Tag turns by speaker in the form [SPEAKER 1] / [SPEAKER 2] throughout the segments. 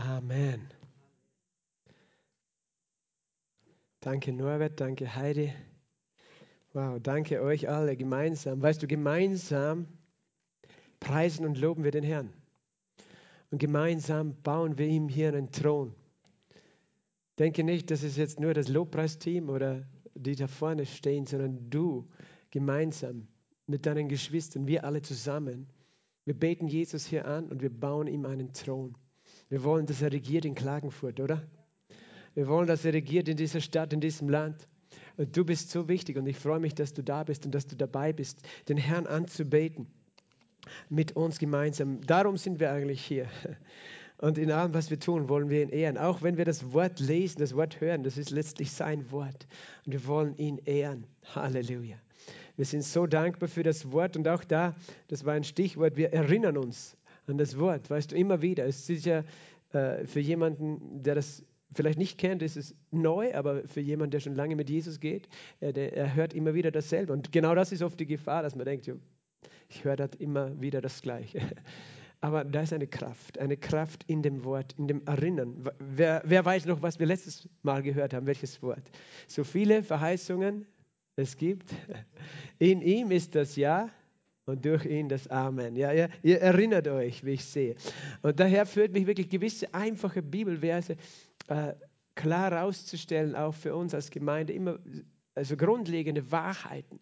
[SPEAKER 1] Amen. Danke Norbert, danke Heidi. Wow, danke euch alle gemeinsam. Weißt du, gemeinsam preisen und loben wir den Herrn. Und gemeinsam bauen wir ihm hier einen Thron. Denke nicht, das ist jetzt nur das Lobpreisteam oder die da vorne stehen, sondern du gemeinsam mit deinen Geschwistern, wir alle zusammen. Wir beten Jesus hier an und wir bauen ihm einen Thron. Wir wollen, dass er regiert in Klagenfurt, oder? Wir wollen, dass er regiert in dieser Stadt, in diesem Land. Und du bist so wichtig und ich freue mich, dass du da bist und dass du dabei bist, den Herrn anzubeten mit uns gemeinsam. Darum sind wir eigentlich hier. Und in allem, was wir tun, wollen wir ihn ehren. Auch wenn wir das Wort lesen, das Wort hören, das ist letztlich sein Wort. Und wir wollen ihn ehren. Halleluja. Wir sind so dankbar für das Wort und auch da, das war ein Stichwort, wir erinnern uns an das Wort, weißt du, immer wieder. Es ist ja äh, für jemanden, der das vielleicht nicht kennt, ist es neu, aber für jemanden, der schon lange mit Jesus geht, äh, der, er hört immer wieder dasselbe. Und genau das ist oft die Gefahr, dass man denkt, jo, ich höre das immer wieder das Gleiche. Aber da ist eine Kraft, eine Kraft in dem Wort, in dem Erinnern. Wer, wer weiß noch, was wir letztes Mal gehört haben? Welches Wort? So viele Verheißungen es gibt. In ihm ist das Ja und durch ihn das Amen. Ja, ja, ihr erinnert euch, wie ich sehe. Und daher führt mich wirklich gewisse einfache Bibelverse äh, klar herauszustellen, auch für uns als Gemeinde, immer also grundlegende Wahrheiten,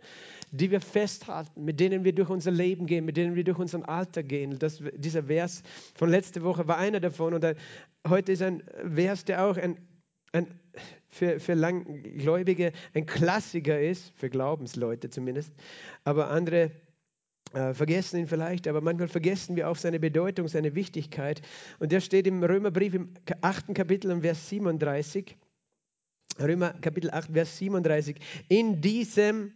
[SPEAKER 1] die wir festhalten, mit denen wir durch unser Leben gehen, mit denen wir durch unseren Alltag gehen. Das, dieser Vers von letzter Woche war einer davon und ein, heute ist ein Vers, der auch ein, ein, für, für Langgläubige ein Klassiker ist, für Glaubensleute zumindest, aber andere äh, vergessen ihn vielleicht, aber manchmal vergessen wir auch seine Bedeutung, seine Wichtigkeit. Und der steht im Römerbrief im 8. Kapitel und Vers 37. Römer Kapitel 8, Vers 37. In diesem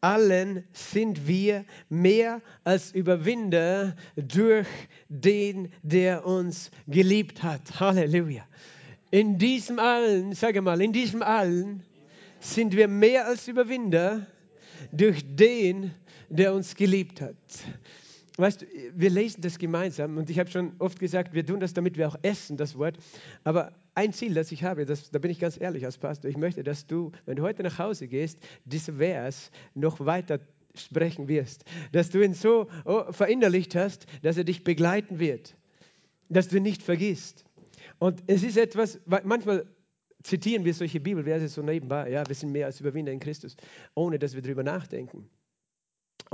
[SPEAKER 1] allen sind wir mehr als Überwinder durch den, der uns geliebt hat. Halleluja. In diesem allen, sage mal, in diesem allen sind wir mehr als Überwinder durch den, der uns geliebt hat. Weißt du, wir lesen das gemeinsam und ich habe schon oft gesagt, wir tun das, damit wir auch essen, das Wort. Aber ein Ziel, das ich habe, das, da bin ich ganz ehrlich als Pastor, ich möchte, dass du, wenn du heute nach Hause gehst, diesen Vers noch weiter sprechen wirst. Dass du ihn so oh, verinnerlicht hast, dass er dich begleiten wird. Dass du ihn nicht vergisst. Und es ist etwas, manchmal zitieren wir solche Bibelverse so nebenbei, ja, wir sind mehr als Überwinder in Christus, ohne dass wir darüber nachdenken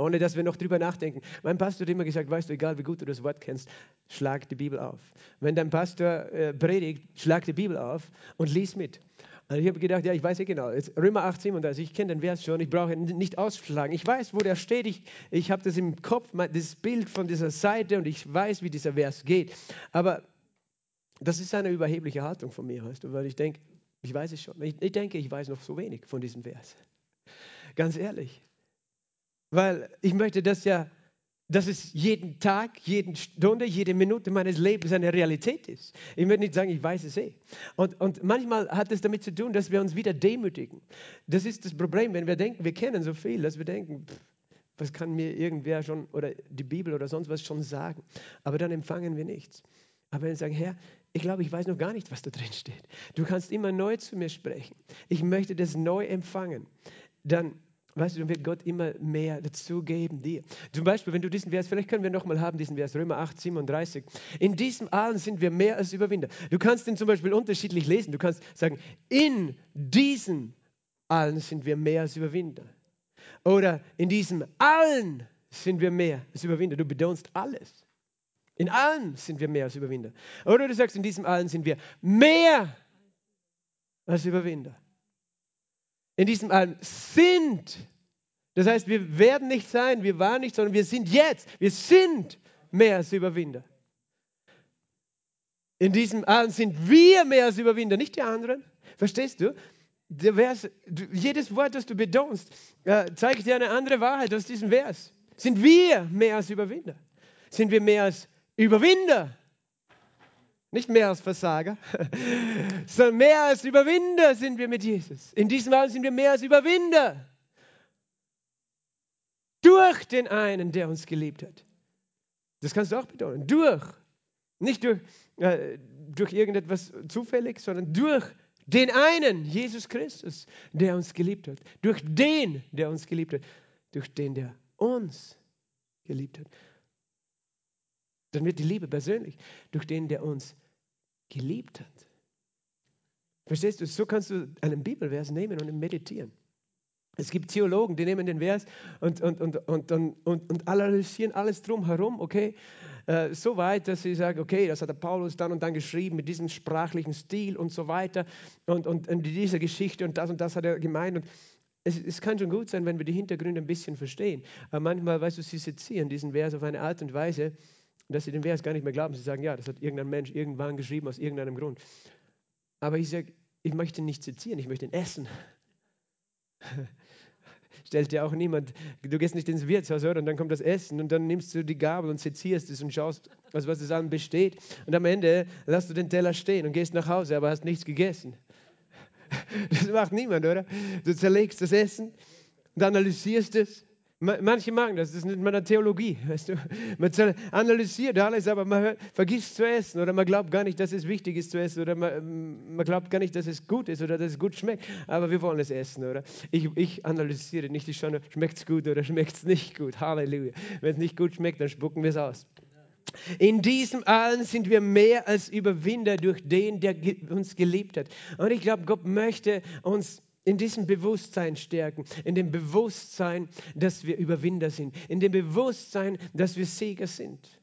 [SPEAKER 1] ohne dass wir noch drüber nachdenken. Mein Pastor hat immer gesagt, weißt du, egal wie gut du das Wort kennst, schlag die Bibel auf. Wenn dein Pastor äh, predigt, schlag die Bibel auf und lies mit. Und ich habe gedacht, ja, ich weiß ja genau, jetzt Römer 8, 37, ich kenne den Vers schon, ich brauche ihn nicht ausschlagen. Ich weiß, wo der steht, ich, ich habe das im Kopf, das Bild von dieser Seite und ich weiß, wie dieser Vers geht. Aber das ist eine überhebliche Haltung von mir, weißt du, weil ich denke, ich weiß es schon. Ich, ich denke, ich weiß noch so wenig von diesem Vers. Ganz ehrlich. Weil ich möchte das ja, dass es jeden Tag, jede Stunde, jede Minute meines Lebens eine Realität ist. Ich möchte nicht sagen, ich weiß es eh. Und, und manchmal hat es damit zu tun, dass wir uns wieder demütigen. Das ist das Problem, wenn wir denken, wir kennen so viel, dass wir denken, pff, was kann mir irgendwer schon oder die Bibel oder sonst was schon sagen. Aber dann empfangen wir nichts. Aber wenn wir sagen, Herr, ich glaube, ich weiß noch gar nicht, was da drin steht. Du kannst immer neu zu mir sprechen. Ich möchte das neu empfangen. Dann Weißt du, dann wird Gott immer mehr dazu geben dir. Zum Beispiel, wenn du diesen Vers, vielleicht können wir nochmal haben, diesen Vers, Römer 8, 37. In diesem allen sind wir mehr als Überwinder. Du kannst den zum Beispiel unterschiedlich lesen. Du kannst sagen, in diesem allen sind wir mehr als Überwinder. Oder in diesem allen sind wir mehr als Überwinder. Du betonst alles. In allen sind wir mehr als Überwinder. Oder du sagst, in diesem allen sind wir mehr als Überwinder in diesem allem sind. Das heißt, wir werden nicht sein, wir waren nicht, sondern wir sind jetzt. Wir sind mehr als Überwinder. In diesem allem sind wir mehr als Überwinder, nicht die anderen. Verstehst du? Vers, jedes Wort, das du betonst, äh, zeigt dir eine andere Wahrheit aus diesem Vers. Sind wir mehr als Überwinder? Sind wir mehr als Überwinder? Nicht mehr als Versager, sondern mehr als Überwinder sind wir mit Jesus. In diesem Fall sind wir mehr als Überwinder. Durch den einen, der uns geliebt hat. Das kannst du auch betonen. Durch Nicht durch, äh, durch irgendetwas zufällig, sondern durch den einen, Jesus Christus, der uns geliebt hat. Durch den, der uns geliebt hat. Durch den, der uns geliebt hat. Dann wird die Liebe persönlich. Durch den, der uns geliebt hat. Verstehst du? So kannst du einen Bibelvers nehmen und meditieren. Es gibt Theologen, die nehmen den Vers und, und, und, und, und, und analysieren alles drumherum, okay? Äh, so weit, dass sie sagen, okay, das hat der Paulus dann und dann geschrieben mit diesem sprachlichen Stil und so weiter und, und, und diese Geschichte und das und das hat er gemeint. Und es, es, kann schon gut sein, wenn wir die Hintergründe ein bisschen verstehen. Aber manchmal, weißt du, sie sezieren diesen Vers auf eine Art und Weise, dass sie den Vers gar nicht mehr glauben. Sie sagen, ja, das hat irgendein Mensch irgendwann geschrieben aus irgendeinem Grund. Aber ich sage, ich möchte nicht sezieren, ich möchte ihn essen. Stellt dir auch niemand, du gehst nicht ins Wirtshaus, oder? Und dann kommt das Essen und dann nimmst du die Gabel und sezierst es und schaust, aus was es allem besteht. Und am Ende lässt du den Teller stehen und gehst nach Hause, aber hast nichts gegessen. Das macht niemand, oder? Du zerlegst das Essen und analysierst es Manche machen das, das ist nicht meiner Theologie. Weißt du? Man analysiert alles, aber man vergisst zu essen oder man glaubt gar nicht, dass es wichtig ist zu essen oder man, man, glaubt gar nicht, dass es gut ist oder dass es gut schmeckt. Aber wir wollen es essen, oder? Ich, ich analysiere nicht, ich schaue, schmeckt es gut oder schmeckt es nicht gut. Halleluja. Wenn es nicht gut schmeckt, dann spucken wir es aus. In diesem allen sind wir mehr als Überwinder durch den, der uns geliebt hat. Und ich glaube, Gott möchte uns in diesem Bewusstsein stärken, in dem Bewusstsein, dass wir Überwinder sind, in dem Bewusstsein, dass wir Sieger sind,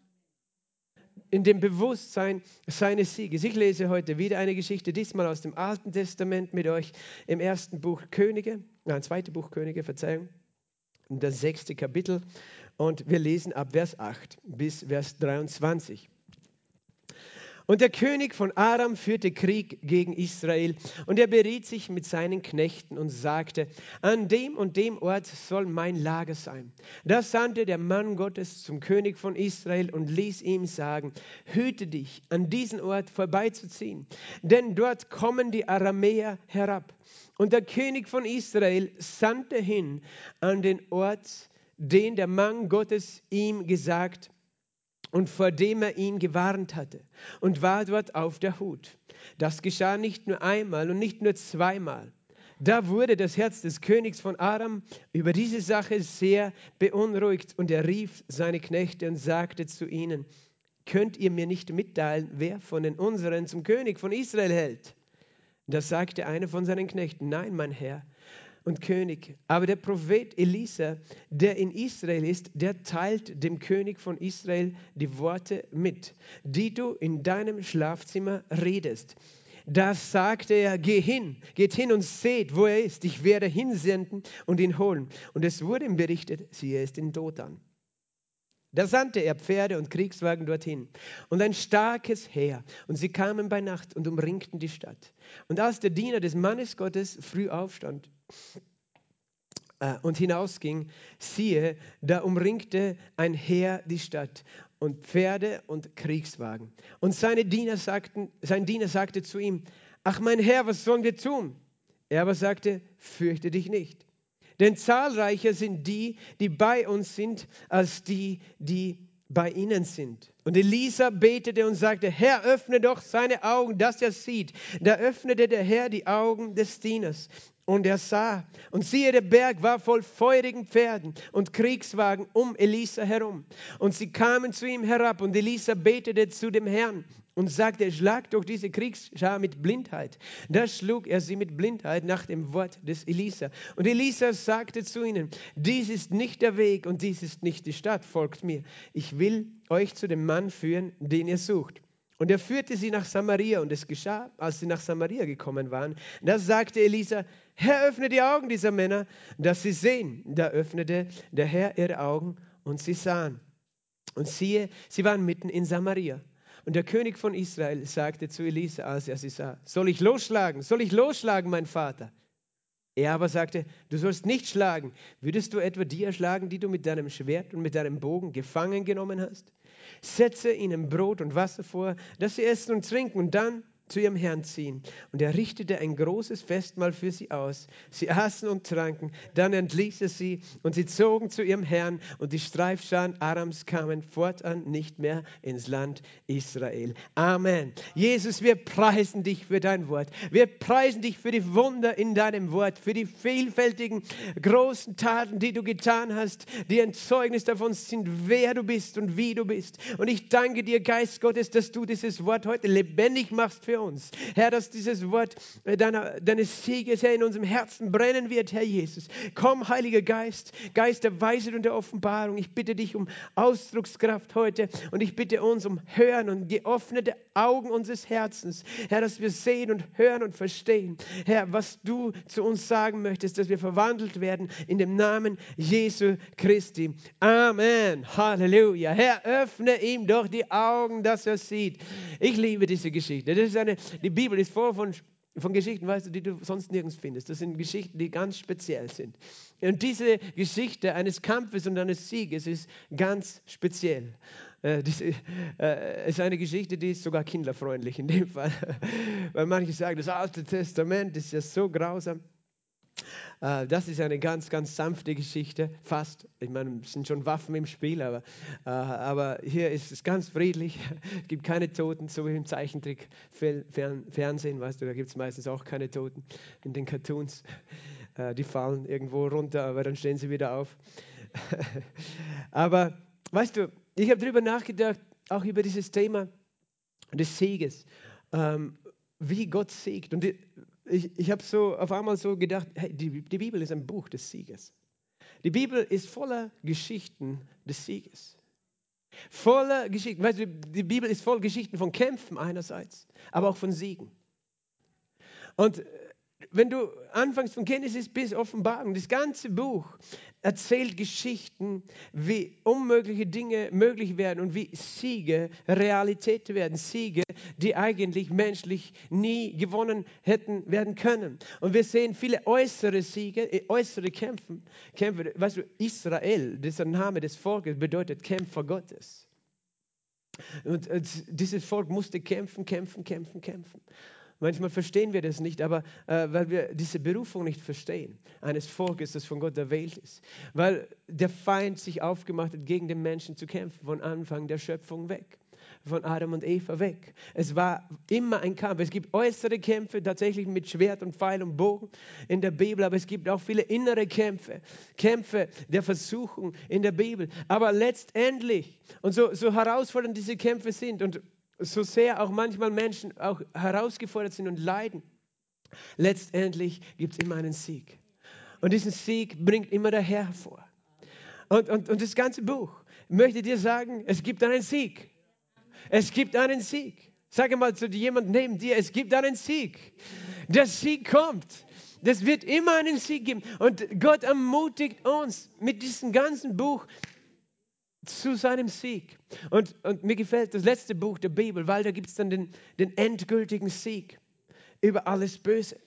[SPEAKER 1] in dem Bewusstsein seines Sieges. Ich lese heute wieder eine Geschichte, diesmal aus dem Alten Testament mit euch im ersten Buch Könige, nein, zweite Buch Könige, Verzeihung, das sechste Kapitel und wir lesen ab Vers 8 bis Vers 23. Und der König von Aram führte Krieg gegen Israel und er beriet sich mit seinen Knechten und sagte, an dem und dem Ort soll mein Lager sein. Da sandte der Mann Gottes zum König von Israel und ließ ihm sagen, hüte dich, an diesen Ort vorbeizuziehen, denn dort kommen die Aramäer herab. Und der König von Israel sandte hin an den Ort, den der Mann Gottes ihm gesagt und vor dem er ihn gewarnt hatte und war dort auf der Hut. Das geschah nicht nur einmal und nicht nur zweimal. Da wurde das Herz des Königs von Aram über diese Sache sehr beunruhigt und er rief seine Knechte und sagte zu ihnen, könnt ihr mir nicht mitteilen, wer von den unseren zum König von Israel hält? Da sagte einer von seinen Knechten, nein, mein Herr, und König. Aber der Prophet Elisa, der in Israel ist, der teilt dem König von Israel die Worte mit, die du in deinem Schlafzimmer redest. Da sagte er, geh hin, geht hin und seht, wo er ist. Ich werde hinsenden und ihn holen. Und es wurde ihm berichtet, siehe, er ist in Dothan. Da sandte er Pferde und Kriegswagen dorthin und ein starkes Heer. Und sie kamen bei Nacht und umringten die Stadt. Und als der Diener des Mannes Gottes früh aufstand äh, und hinausging, siehe, da umringte ein Heer die Stadt und Pferde und Kriegswagen. Und seine Diener sagten, sein Diener sagte zu ihm, ach mein Herr, was sollen wir tun? Er aber sagte, fürchte dich nicht denn zahlreicher sind die, die bei uns sind, als die, die bei ihnen sind. Und Elisa betete und sagte, Herr, öffne doch seine Augen, dass er sieht. Da öffnete der Herr die Augen des Dieners. Und er sah, und siehe, der Berg war voll feurigen Pferden und Kriegswagen um Elisa herum. Und sie kamen zu ihm herab, und Elisa betete zu dem Herrn und sagte, schlag doch diese Kriegsschar mit Blindheit. Da schlug er sie mit Blindheit nach dem Wort des Elisa. Und Elisa sagte zu ihnen, dies ist nicht der Weg und dies ist nicht die Stadt, folgt mir. Ich will euch zu dem Mann führen, den ihr sucht. Und er führte sie nach Samaria. Und es geschah, als sie nach Samaria gekommen waren, da sagte Elisa, Herr, öffne die Augen dieser Männer, dass sie sehen. Da öffnete der Herr ihre Augen und sie sahen. Und siehe, sie waren mitten in Samaria. Und der König von Israel sagte zu Elisa, als er sie sah, soll ich losschlagen? Soll ich losschlagen, mein Vater? Er aber sagte, du sollst nicht schlagen. Würdest du etwa die erschlagen, die du mit deinem Schwert und mit deinem Bogen gefangen genommen hast? Setze ihnen Brot und Wasser vor, dass sie essen und trinken und dann zu ihrem Herrn ziehen. Und er richtete ein großes Festmahl für sie aus. Sie aßen und tranken, dann entließ er sie und sie zogen zu ihrem Herrn und die Streifscharen Arams kamen fortan nicht mehr ins Land Israel. Amen. Jesus, wir preisen dich für dein Wort. Wir preisen dich für die Wunder in deinem Wort, für die vielfältigen großen Taten, die du getan hast, die ein Zeugnis davon sind, wer du bist und wie du bist. Und ich danke dir, Geist Gottes, dass du dieses Wort heute lebendig machst für uns. Herr, dass dieses Wort äh, deiner, deines Sieges, Herr, in unserem Herzen brennen wird, Herr Jesus. Komm, Heiliger Geist, Geist der Weisheit und der Offenbarung. Ich bitte dich um Ausdruckskraft heute und ich bitte uns um Hören und geöffnete Augen unseres Herzens. Herr, dass wir sehen und hören und verstehen. Herr, was du zu uns sagen möchtest, dass wir verwandelt werden in dem Namen Jesu Christi. Amen. Halleluja. Herr, öffne ihm doch die Augen, dass er sieht. Ich liebe diese Geschichte. Das ist eine, die Bibel ist voll von, von Geschichten, weißt du, die du sonst nirgends findest. Das sind Geschichten, die ganz speziell sind. Und diese Geschichte eines Kampfes und eines Sieges ist ganz speziell. Äh, äh, ist eine Geschichte, die ist sogar kinderfreundlich in dem Fall. Weil manche sagen, das Alte Testament ist ja so grausam. Äh, das ist eine ganz, ganz sanfte Geschichte, fast. Ich meine, es sind schon Waffen im Spiel, aber, äh, aber hier ist es ganz friedlich. Es gibt keine Toten, so wie im Zeichentrick-Fernsehen, weißt du, da gibt es meistens auch keine Toten in den Cartoons. Äh, die fallen irgendwo runter, aber dann stehen sie wieder auf. aber weißt du, ich habe darüber nachgedacht, auch über dieses Thema des Sieges, ähm, wie Gott siegt. Und ich, ich habe so auf einmal so gedacht, hey, die, die Bibel ist ein Buch des Sieges. Die Bibel ist voller Geschichten des Sieges. Voller Geschichten. Weißt du, die Bibel ist voll Geschichten von Kämpfen einerseits, aber auch von Siegen. Und wenn du anfängst von Genesis bis Offenbarung, das ganze Buch erzählt Geschichten, wie unmögliche Dinge möglich werden und wie Siege Realität werden. Siege, die eigentlich menschlich nie gewonnen hätten werden können. Und wir sehen viele äußere Siege, äh, äußere Kämpfe. Kämpfe. Weißt du, Israel, dieser Name des Volkes, bedeutet Kämpfer Gottes. Und dieses Volk musste kämpfen, kämpfen, kämpfen, kämpfen. Manchmal verstehen wir das nicht, aber äh, weil wir diese Berufung nicht verstehen, eines Volkes, das von Gott erwählt ist. Weil der Feind sich aufgemacht hat, gegen den Menschen zu kämpfen, von Anfang der Schöpfung weg von Adam und Eva weg. Es war immer ein Kampf. Es gibt äußere Kämpfe tatsächlich mit Schwert und Pfeil und Bogen in der Bibel, aber es gibt auch viele innere Kämpfe, Kämpfe der Versuchung in der Bibel. Aber letztendlich, und so, so herausfordernd diese Kämpfe sind und so sehr auch manchmal Menschen auch herausgefordert sind und leiden, letztendlich gibt es immer einen Sieg. Und diesen Sieg bringt immer der Herr hervor. Und, und, und das ganze Buch möchte dir sagen, es gibt einen Sieg. Es gibt einen Sieg. Sage mal zu jemandem neben dir, es gibt einen Sieg. Der Sieg kommt. Das wird immer einen Sieg geben. Und Gott ermutigt uns mit diesem ganzen Buch zu seinem Sieg. Und, und mir gefällt das letzte Buch der Bibel, weil da gibt es dann den, den endgültigen Sieg über alles Böse.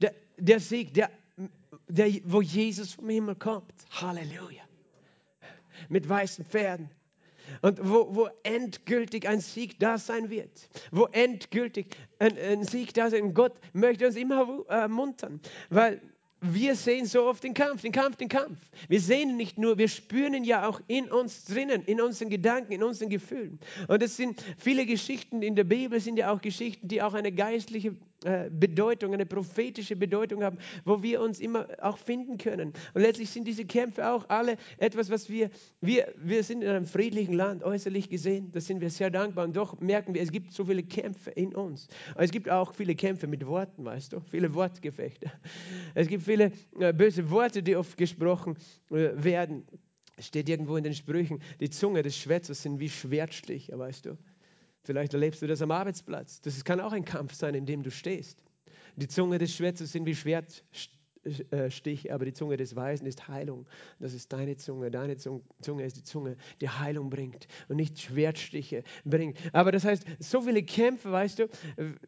[SPEAKER 1] Der, der Sieg, der, der, wo Jesus vom Himmel kommt. Halleluja. Mit weißen Pferden. Und wo, wo endgültig ein Sieg da sein wird. Wo endgültig ein, ein Sieg da sein. Gott möchte uns immer ermuntern. Weil wir sehen so oft den Kampf, den Kampf, den Kampf. Wir sehen nicht nur, wir spüren ihn ja auch in uns drinnen, in unseren Gedanken, in unseren Gefühlen. Und es sind viele Geschichten in der Bibel, sind ja auch Geschichten, die auch eine geistliche Bedeutung, eine prophetische Bedeutung haben, wo wir uns immer auch finden können. Und letztlich sind diese Kämpfe auch alle etwas, was wir, wir, wir sind in einem friedlichen Land, äußerlich gesehen, da sind wir sehr dankbar und doch merken wir, es gibt so viele Kämpfe in uns. Es gibt auch viele Kämpfe mit Worten, weißt du, viele Wortgefechte. Es gibt viele äh, böse Worte, die oft gesprochen äh, werden. Es steht irgendwo in den Sprüchen, die Zunge des Schwätzers sind wie Schwertstich, weißt du. Vielleicht erlebst du das am Arbeitsplatz. Das kann auch ein Kampf sein, in dem du stehst. Die Zunge des Schwertes sind wie Schwertstich, aber die Zunge des Weisen ist Heilung. Das ist deine Zunge. Deine Zunge ist die Zunge, die Heilung bringt und nicht Schwertstiche bringt. Aber das heißt, so viele Kämpfe, weißt du,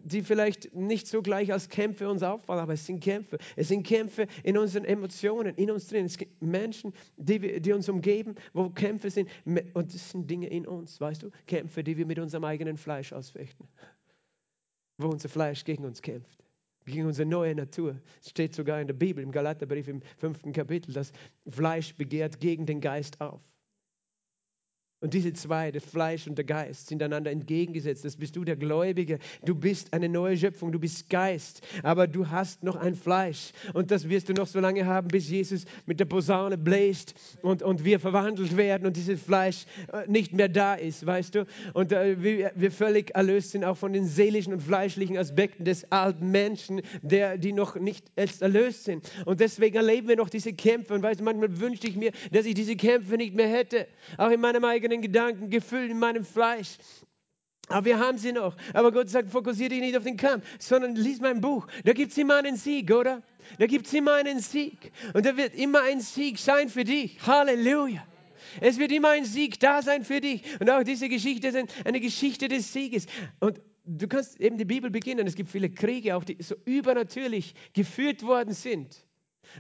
[SPEAKER 1] die vielleicht nicht so gleich als Kämpfe uns auffallen, aber es sind Kämpfe. Es sind Kämpfe in unseren Emotionen, in uns drin. Es gibt Menschen, die, die uns umgeben, wo Kämpfe sind. Und das sind Dinge in uns, weißt du, Kämpfe, die wir mit unserem eigenen Fleisch ausfechten wo unser Fleisch gegen uns kämpft, gegen unsere neue Natur. Es steht sogar in der Bibel, im Galaterbrief im fünften Kapitel, das Fleisch begehrt gegen den Geist auf. Und diese zwei, das Fleisch und der Geist, sind einander entgegengesetzt. Das bist du, der Gläubige. Du bist eine neue Schöpfung, du bist Geist, aber du hast noch ein Fleisch. Und das wirst du noch so lange haben, bis Jesus mit der Posaune bläst und, und wir verwandelt werden und dieses Fleisch äh, nicht mehr da ist, weißt du? Und äh, wir, wir völlig erlöst sind auch von den seelischen und fleischlichen Aspekten des alten Menschen, der, die noch nicht erlöst sind. Und deswegen erleben wir noch diese Kämpfe. Und weißt du, manchmal wünschte ich mir, dass ich diese Kämpfe nicht mehr hätte. Auch in meinem eigenen eigenen Gedanken, Gefühlen in meinem Fleisch. Aber wir haben sie noch. Aber Gott sagt, fokussiere dich nicht auf den Kampf, sondern lies mein Buch. Da gibt es immer einen Sieg, oder? Da gibt es immer einen Sieg. Und da wird immer ein Sieg sein für dich. Halleluja. Es wird immer ein Sieg da sein für dich. Und auch diese Geschichte ist eine Geschichte des Sieges. Und du kannst eben die Bibel beginnen. Es gibt viele Kriege, auch die so übernatürlich geführt worden sind.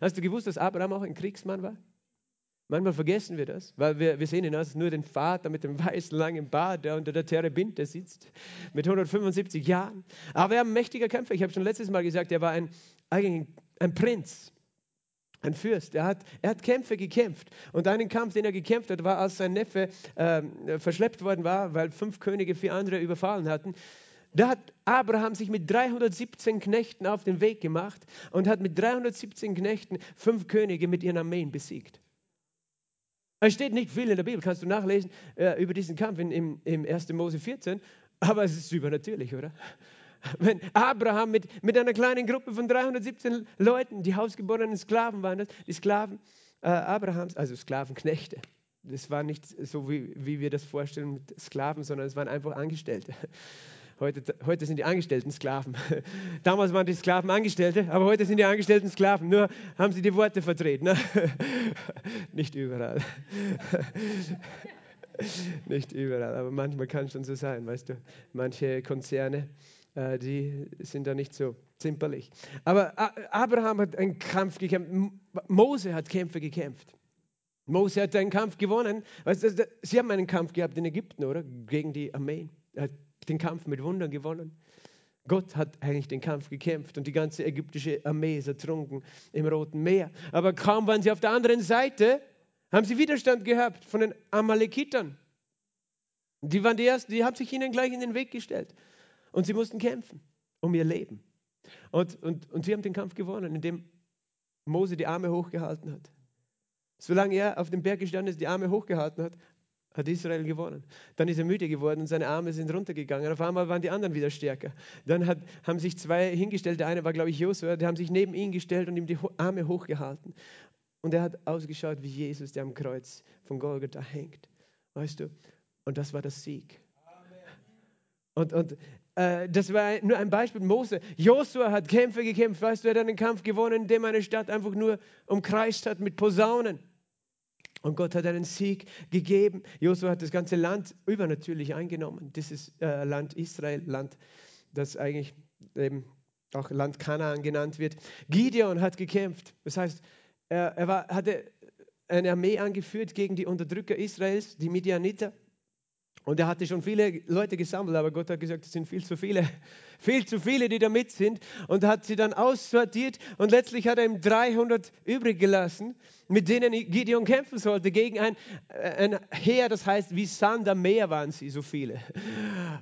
[SPEAKER 1] Hast du gewusst, dass Abraham auch ein Kriegsmann war? Manchmal vergessen wir das, weil wir, wir sehen ihn als nur den Vater mit dem weißen langen Bart, der unter der Terebinte sitzt, mit 175 Jahren. Aber er war ein mächtiger Kämpfer. Ich habe schon letztes Mal gesagt, er war ein, eigentlich ein Prinz, ein Fürst. Er hat, er hat Kämpfe gekämpft. Und einen Kampf, den er gekämpft hat, war, als sein Neffe äh, verschleppt worden war, weil fünf Könige vier andere überfallen hatten. Da hat Abraham sich mit 317 Knechten auf den Weg gemacht und hat mit 317 Knechten fünf Könige mit ihren Armeen besiegt. Es steht nicht viel in der Bibel, kannst du nachlesen äh, über diesen Kampf in, im, im 1. Mose 14, aber es ist übernatürlich, oder? Wenn Abraham mit, mit einer kleinen Gruppe von 317 Leuten, die hausgeborenen Sklaven waren das, die Sklaven äh, Abrahams, also Sklavenknechte, das war nicht so, wie, wie wir das vorstellen mit Sklaven, sondern es waren einfach Angestellte. Heute, heute sind die Angestellten Sklaven. Damals waren die Sklaven Angestellte, aber heute sind die Angestellten Sklaven. Nur haben sie die Worte verdreht. Ne? Nicht überall. Nicht überall, aber manchmal kann es schon so sein, weißt du. Manche Konzerne, äh, die sind da nicht so zimperlich. Aber Abraham hat einen Kampf gekämpft. Mose hat Kämpfe gekämpft. Mose hat einen Kampf gewonnen. Weißt du, sie haben einen Kampf gehabt in Ägypten, oder? Gegen die Armeen. Er hat den Kampf mit Wundern gewonnen. Gott hat eigentlich den Kampf gekämpft und die ganze ägyptische Armee ist ertrunken im Roten Meer. Aber kaum waren sie auf der anderen Seite, haben sie Widerstand gehabt von den Amalekitern. Die waren die Ersten, die haben sich ihnen gleich in den Weg gestellt. Und sie mussten kämpfen um ihr Leben. Und, und, und sie haben den Kampf gewonnen, indem Mose die Arme hochgehalten hat. Solange er auf dem Berg gestanden ist, die Arme hochgehalten hat, hat Israel gewonnen. Dann ist er müde geworden und seine Arme sind runtergegangen. Auf einmal waren die anderen wieder stärker. Dann hat, haben sich zwei hingestellt. Der eine war, glaube ich, Josua. Die haben sich neben ihn gestellt und ihm die Arme hochgehalten. Und er hat ausgeschaut wie Jesus, der am Kreuz von Golgatha hängt. Weißt du? Und das war das Sieg. Und, und äh, das war nur ein Beispiel. Mose. Josua hat Kämpfe gekämpft. Weißt du, er hat einen Kampf gewonnen, indem er eine Stadt einfach nur umkreist hat mit Posaunen. Und Gott hat einen Sieg gegeben. Josua hat das ganze Land übernatürlich eingenommen. Dieses äh, Land Israel, Land, das eigentlich eben auch Land Kanaan genannt wird. Gideon hat gekämpft. Das heißt, er, er war, hatte eine Armee angeführt gegen die Unterdrücker Israels, die Midianiter. Und er hatte schon viele Leute gesammelt, aber Gott hat gesagt, es sind viel zu viele, viel zu viele, die da mit sind. Und hat sie dann aussortiert und letztlich hat er ihm 300 übrig gelassen, mit denen Gideon kämpfen sollte, gegen ein, ein Heer, das heißt, wie Sand am Meer waren sie, so viele.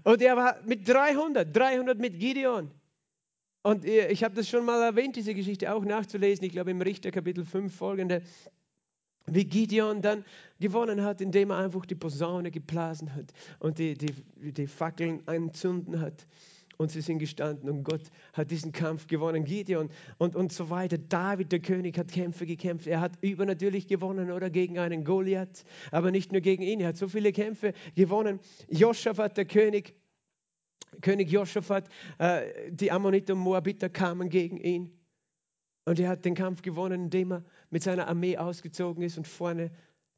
[SPEAKER 1] Und er war mit 300, 300 mit Gideon. Und ich habe das schon mal erwähnt, diese Geschichte auch nachzulesen, ich glaube im Richter Kapitel 5 folgende wie Gideon dann gewonnen hat, indem er einfach die Posaune geblasen hat und die, die, die Fackeln entzünden hat. Und sie sind gestanden und Gott hat diesen Kampf gewonnen. Gideon und, und so weiter. David, der König, hat Kämpfe gekämpft. Er hat übernatürlich gewonnen oder gegen einen Goliath, aber nicht nur gegen ihn. Er hat so viele Kämpfe gewonnen. Joschafat, der König, König Joschafat, äh, die Ammoniter und Moabiter kamen gegen ihn. Und er hat den Kampf gewonnen, indem er mit seiner Armee ausgezogen ist und vorne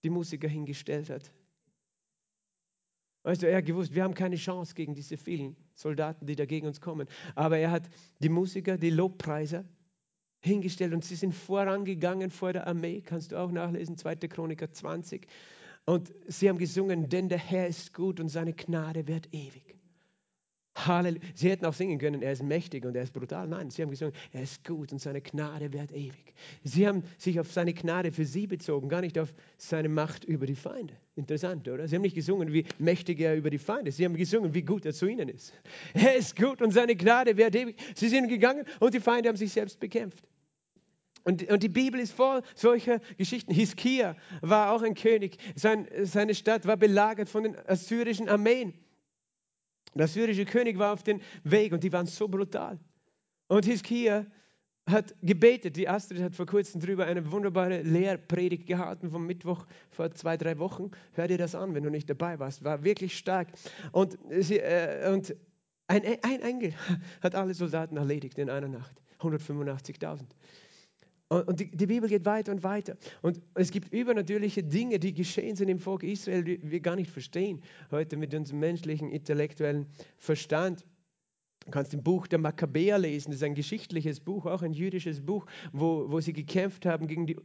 [SPEAKER 1] die Musiker hingestellt hat. Weißt du, er hat gewusst, wir haben keine Chance gegen diese vielen Soldaten, die da gegen uns kommen. Aber er hat die Musiker, die Lobpreiser hingestellt und sie sind vorangegangen vor der Armee. Kannst du auch nachlesen, 2. Chroniker 20. Und sie haben gesungen, denn der Herr ist gut und seine Gnade wird ewig. Halleluja. Sie hätten auch singen können, er ist mächtig und er ist brutal. Nein, sie haben gesungen, er ist gut und seine Gnade währt ewig. Sie haben sich auf seine Gnade für sie bezogen, gar nicht auf seine Macht über die Feinde. Interessant, oder? Sie haben nicht gesungen, wie mächtig er über die Feinde ist. Sie haben gesungen, wie gut er zu ihnen ist. Er ist gut und seine Gnade währt ewig. Sie sind gegangen und die Feinde haben sich selbst bekämpft. Und, und, die Bibel ist voll solcher Geschichten. Hiskia war auch ein König. Sein, seine Stadt war belagert von den assyrischen Armeen. Der syrische König war auf dem Weg und die waren so brutal. Und Hiskia hat gebetet. Die Astrid hat vor kurzem darüber eine wunderbare Lehrpredigt gehalten vom Mittwoch vor zwei, drei Wochen. Hör dir das an, wenn du nicht dabei warst. War wirklich stark. Und, sie, äh, und ein, ein Engel hat alle Soldaten erledigt in einer Nacht. 185.000. Und die, die, Bibel geht weiter und weiter. Und es gibt übernatürliche Dinge, die geschehen sind im Volk Israel, die wir gar nicht verstehen heute mit unserem menschlichen, intellektuellen Verstand. Du kannst im Buch der Makkabäer lesen, das ist ein geschichtliches Buch, auch ein jüdisches Buch, wo, wo sie gekämpft haben gegen die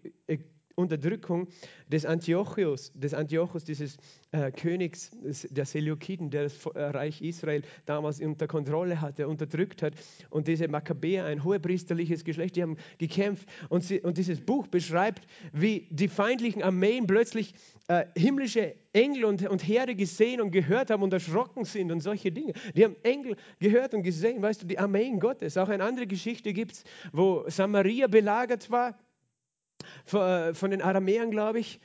[SPEAKER 1] Unterdrückung des Antiochus, des Antiochus, dieses äh, Königs der Seleukiden, der das äh, Reich Israel damals unter Kontrolle hatte, unterdrückt hat. Und diese Makkabäer, ein hohepriesterliches Geschlecht, die haben gekämpft. Und, sie, und dieses Buch beschreibt, wie die feindlichen Armeen plötzlich äh, himmlische Engel und, und Herde gesehen und gehört haben und erschrocken sind und solche Dinge. Die haben Engel gehört und gesehen, weißt du, die Armeen Gottes. Auch eine andere Geschichte gibt es, wo Samaria belagert war von den Aramäern, glaube ich.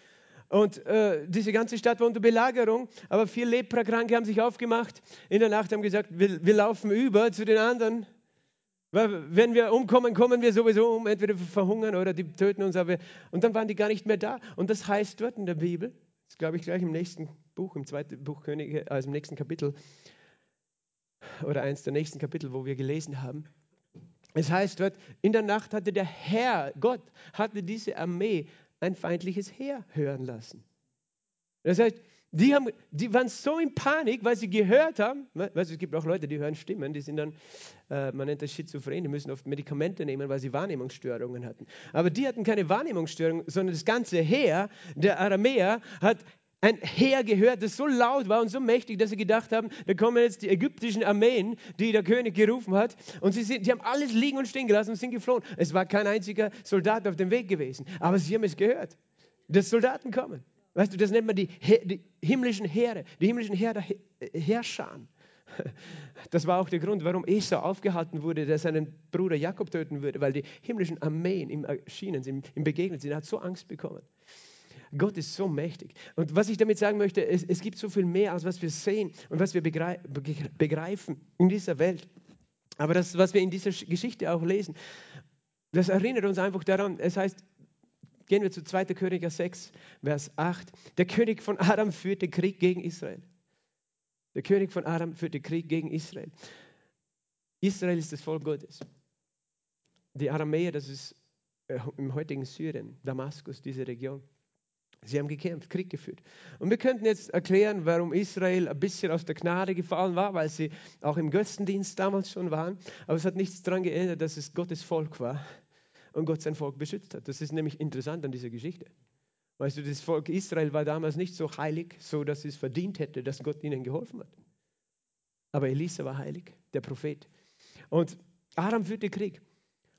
[SPEAKER 1] Und äh, diese ganze Stadt war unter Belagerung, aber vier Leprakranke haben sich aufgemacht in der Nacht, haben gesagt, wir, wir laufen über zu den anderen. Weil wenn wir umkommen, kommen wir sowieso um, entweder verhungern oder die töten uns. Aber, und dann waren die gar nicht mehr da. Und das heißt dort in der Bibel, das glaube ich gleich im nächsten Buch, im zweiten Buch Könige, also im nächsten Kapitel, oder eins der nächsten Kapitel, wo wir gelesen haben, es heißt dort, in der Nacht hatte der Herr, Gott, hatte diese Armee ein feindliches Heer hören lassen. Das heißt, die, haben, die waren so in Panik, weil sie gehört haben, weißt es gibt auch Leute, die hören Stimmen, die sind dann, äh, man nennt das Schizophren, die müssen oft Medikamente nehmen, weil sie Wahrnehmungsstörungen hatten. Aber die hatten keine Wahrnehmungsstörungen, sondern das ganze Heer der Aramäer hat ein Heer gehört, das so laut war und so mächtig, dass sie gedacht haben, da kommen jetzt die ägyptischen Armeen, die der König gerufen hat. Und sie, sind, die haben alles liegen und stehen gelassen und sind geflohen. Es war kein einziger Soldat auf dem Weg gewesen. Aber sie haben es gehört, dass Soldaten kommen. Weißt du, das nennt man die, die himmlischen Heere, die himmlischen Heere, Herrscher. Das war auch der Grund, warum Esau aufgehalten wurde, der seinen Bruder Jakob töten würde, weil die himmlischen Armeen ihm erschienen sind, ihm begegnet sind. Er hat so Angst bekommen. Gott ist so mächtig. Und was ich damit sagen möchte, es, es gibt so viel mehr, als was wir sehen und was wir begreifen in dieser Welt. Aber das, was wir in dieser Geschichte auch lesen, das erinnert uns einfach daran. Es heißt, gehen wir zu 2. Königer 6, Vers 8. Der König von Adam führte Krieg gegen Israel. Der König von Adam führte Krieg gegen Israel. Israel ist das Volk Gottes. Die Aramäer, das ist äh, im heutigen Syrien, Damaskus, diese Region. Sie haben gekämpft, Krieg geführt. Und wir könnten jetzt erklären, warum Israel ein bisschen aus der Gnade gefallen war, weil sie auch im Götzendienst damals schon waren. Aber es hat nichts daran geändert, dass es Gottes Volk war und Gott sein Volk beschützt hat. Das ist nämlich interessant an dieser Geschichte. Weißt du, das Volk Israel war damals nicht so heilig, so dass es verdient hätte, dass Gott ihnen geholfen hat. Aber Elisa war heilig, der Prophet. Und Aram führte Krieg.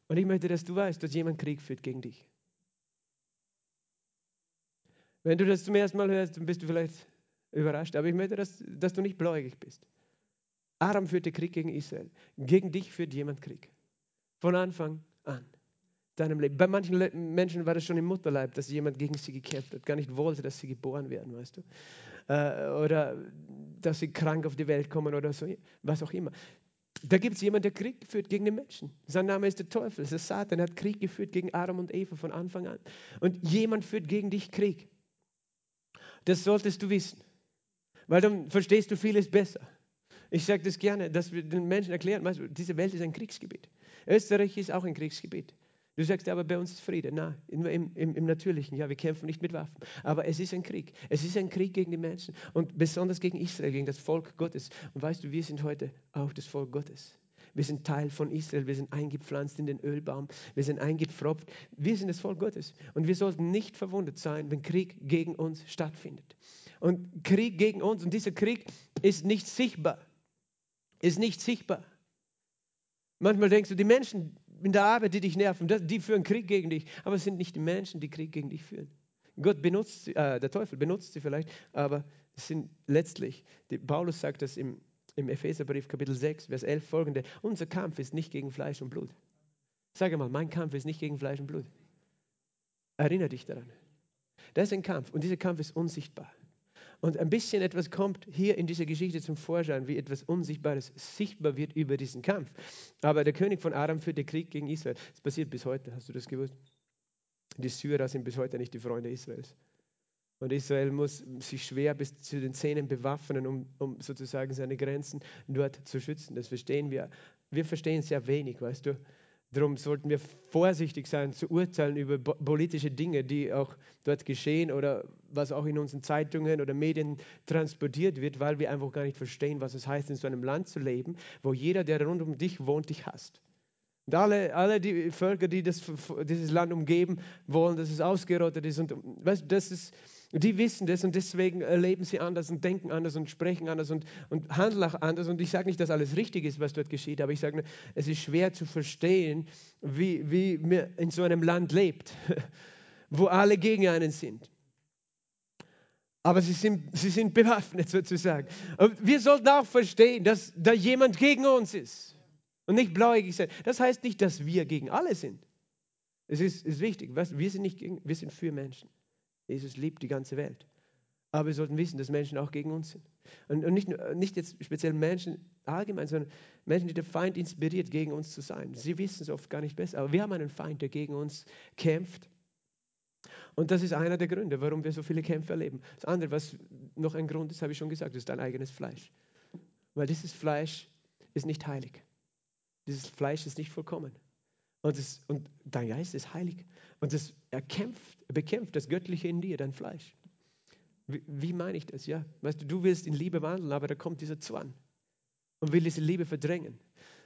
[SPEAKER 1] Und ich möchte, dass du weißt, dass jemand Krieg führt gegen dich. Wenn du das zum ersten Mal hörst, dann bist du vielleicht überrascht. Aber ich möchte, dass, dass du nicht bläugig bist. Aram führte Krieg gegen Israel. Gegen dich führt jemand Krieg. Von Anfang an. Deinem Leben. Bei manchen Menschen war das schon im Mutterleib, dass jemand gegen sie gekämpft hat, gar nicht wollte, dass sie geboren werden, weißt du. Äh, oder dass sie krank auf die Welt kommen oder so, was auch immer. Da gibt es jemanden, der Krieg führt gegen den Menschen. Sein Name ist der Teufel, das ist Satan. Er hat Krieg geführt gegen Adam und Eva von Anfang an. Und jemand führt gegen dich Krieg. Das solltest du wissen, weil dann verstehst du vieles besser. Ich sage das gerne, dass wir den Menschen erklären, weißt du, diese Welt ist ein Kriegsgebiet. Österreich ist auch ein Kriegsgebiet. Du sagst aber, bei uns ist Friede. Nein, im, im, im, Natürlichen, ja, wir kämpfen nicht mit Waffen. Aber es ist ein Krieg. Es ist ein Krieg gegen die Menschen und besonders gegen Israel, gegen das Volk Gottes. Und weißt du, wir sind heute auch das Volk Gottes. Wir sind Teil von Israel. Wir sind eingepflanzt in den Ölbaum. Wir sind eingepfropft. Wir sind das Volk Gottes. Und wir sollten nicht verwundert sein, wenn Krieg gegen uns stattfindet. Und Krieg gegen uns, und dieser Krieg ist nicht sichtbar. ist nicht sichtbar. Manchmal denkst du, die Menschen in der Arbeit, die dich nerven, die führen Krieg gegen dich. Aber es sind nicht die Menschen, die Krieg gegen dich führen. Gott benutzt äh, der Teufel benutzt sie vielleicht, aber es sind letztlich, die, Paulus sagt das im, im Epheserbrief Kapitel 6, Vers 11 folgende, unser Kampf ist nicht gegen Fleisch und Blut. Sag mal, mein Kampf ist nicht gegen Fleisch und Blut. Erinnere dich daran. Das ist ein Kampf und dieser Kampf ist unsichtbar. Und ein bisschen etwas kommt hier in dieser Geschichte zum Vorschein, wie etwas Unsichtbares sichtbar wird über diesen Kampf. Aber der König von Aram führt den Krieg gegen Israel. Das passiert bis heute, hast du das gewusst? Die Syrer sind bis heute nicht die Freunde Israels. Und Israel muss sich schwer bis zu den Zähnen bewaffnen, um, um sozusagen seine Grenzen dort zu schützen. Das verstehen wir. Wir verstehen sehr wenig, weißt du. Darum sollten wir vorsichtig sein zu urteilen über politische Dinge, die auch dort geschehen oder was auch in unseren Zeitungen oder Medien transportiert wird, weil wir einfach gar nicht verstehen, was es heißt, in so einem Land zu leben, wo jeder, der rund um dich wohnt, dich hasst. Und alle, alle die Völker, die das, dieses Land umgeben, wollen, dass es ausgerottet ist. Und weißt, das ist, die wissen das und deswegen leben sie anders und denken anders und sprechen anders und, und handeln auch anders. Und ich sage nicht, dass alles richtig ist, was dort geschieht, aber ich sage es ist schwer zu verstehen, wie, wie man in so einem Land lebt, wo alle gegen einen sind. Aber sie sind, sie sind bewaffnet sozusagen. Und wir sollten auch verstehen, dass da jemand gegen uns ist und nicht blauäugig sein. Das heißt nicht, dass wir gegen alle sind. Es ist, ist wichtig, wir sind nicht gegen, wir sind für Menschen. Jesus liebt die ganze Welt. Aber wir sollten wissen, dass Menschen auch gegen uns sind. Und, und nicht, nicht jetzt speziell Menschen allgemein, sondern Menschen, die der Feind inspiriert, gegen uns zu sein. Sie wissen es oft gar nicht besser. Aber wir haben einen Feind, der gegen uns kämpft. Und das ist einer der Gründe, warum wir so viele Kämpfe erleben. Das andere, was noch ein Grund ist, habe ich schon gesagt, ist dein eigenes Fleisch. Weil dieses Fleisch ist nicht heilig. Dieses Fleisch ist nicht vollkommen. Und, das, und dein Geist ist heilig. Und das, er kämpft, bekämpft das Göttliche in dir, dein Fleisch. Wie, wie meine ich das? Ja, weißt du, du willst in Liebe wandeln, aber da kommt dieser Zwang und will diese Liebe verdrängen.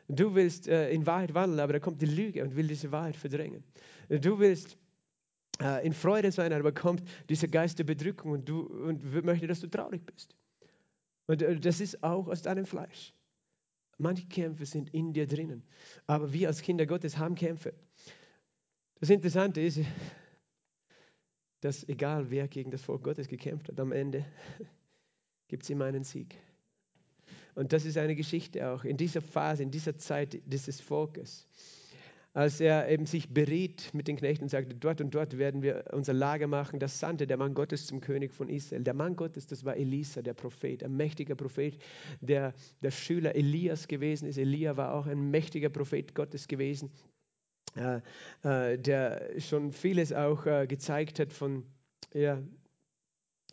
[SPEAKER 1] Du willst äh, in Wahrheit wandeln, aber da kommt die Lüge und will diese Wahrheit verdrängen. Du willst äh, in Freude sein, aber kommt dieser Geist der Bedrückung und, du, und möchte, dass du traurig bist. Und äh, das ist auch aus deinem Fleisch. Manche Kämpfe sind in dir drinnen. Aber wir als Kinder Gottes haben Kämpfe. Das Interessante ist, dass egal wer gegen das Volk Gottes gekämpft hat, am Ende gibt es immer einen Sieg. Und das ist eine Geschichte auch in dieser Phase, in dieser Zeit dieses Volkes als er eben sich beriet mit den Knechten und sagte, dort und dort werden wir unser Lager machen, das sandte der Mann Gottes zum König von Israel. Der Mann Gottes, das war Elisa, der Prophet, ein mächtiger Prophet, der der Schüler Elias gewesen ist. Elia war auch ein mächtiger Prophet Gottes gewesen, äh, äh, der schon vieles auch äh, gezeigt hat von ja,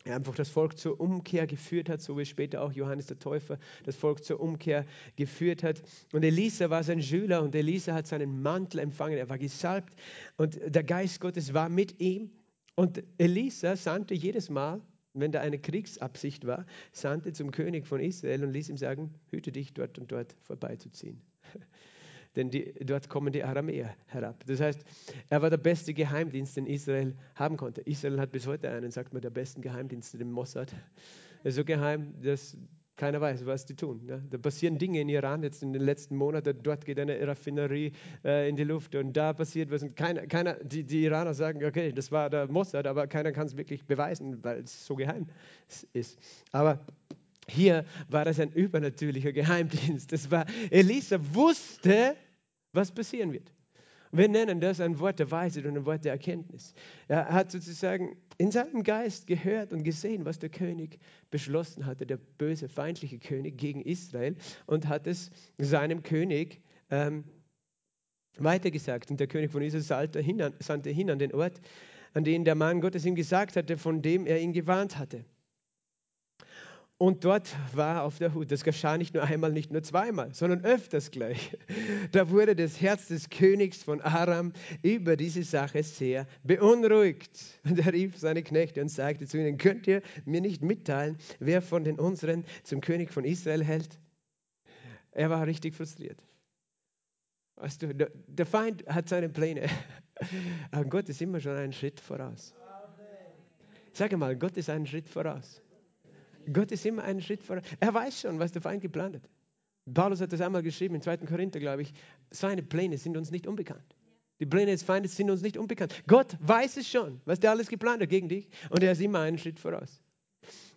[SPEAKER 1] er einfach das Volk zur Umkehr geführt hat, so wie später auch Johannes der Täufer das Volk zur Umkehr geführt hat. Und Elisa war sein Schüler und Elisa hat seinen Mantel empfangen, er war gesalbt und der Geist Gottes war mit ihm. Und Elisa sandte jedes Mal, wenn da eine Kriegsabsicht war, sandte zum König von Israel und ließ ihm sagen, hüte dich dort und dort vorbeizuziehen denn die, dort kommen die Aramäer herab. Das heißt, er war der beste Geheimdienst, den Israel haben konnte. Israel hat bis heute einen, sagt man, der besten Geheimdienste, den Mossad. So geheim, dass keiner weiß, was die tun. Ja? Da passieren Dinge in Iran jetzt in den letzten Monaten. Dort geht eine Raffinerie äh, in die Luft und da passiert was. Und keiner, keiner die, die Iraner sagen, okay, das war der Mossad, aber keiner kann es wirklich beweisen, weil es so geheim ist. Aber hier war es ein übernatürlicher Geheimdienst. Das war, Elisa wusste, was passieren wird. Wir nennen das ein Wort der Weisheit und ein Wort der Erkenntnis. Er hat sozusagen in seinem Geist gehört und gesehen, was der König beschlossen hatte, der böse, feindliche König gegen Israel, und hat es seinem König ähm, weitergesagt. Und der König von Israel sandte hin an den Ort, an den der Mann Gottes ihm gesagt hatte, von dem er ihn gewarnt hatte. Und dort war auf der Hut. Das geschah nicht nur einmal, nicht nur zweimal, sondern öfters gleich. Da wurde das Herz des Königs von Aram über diese Sache sehr beunruhigt. Und er rief seine Knechte und sagte zu ihnen, könnt ihr mir nicht mitteilen, wer von den unseren zum König von Israel hält? Er war richtig frustriert. Weißt du, der Feind hat seine Pläne. Aber Gott ist immer schon einen Schritt voraus. Sag mal, Gott ist einen Schritt voraus. Gott ist immer einen Schritt voraus. Er weiß schon, was der Feind geplant hat. Paulus hat das einmal geschrieben, im 2. Korinther, glaube ich, seine Pläne sind uns nicht unbekannt. Die Pläne des Feindes sind uns nicht unbekannt. Gott weiß es schon, was der alles geplant hat gegen dich und er ist immer einen Schritt voraus.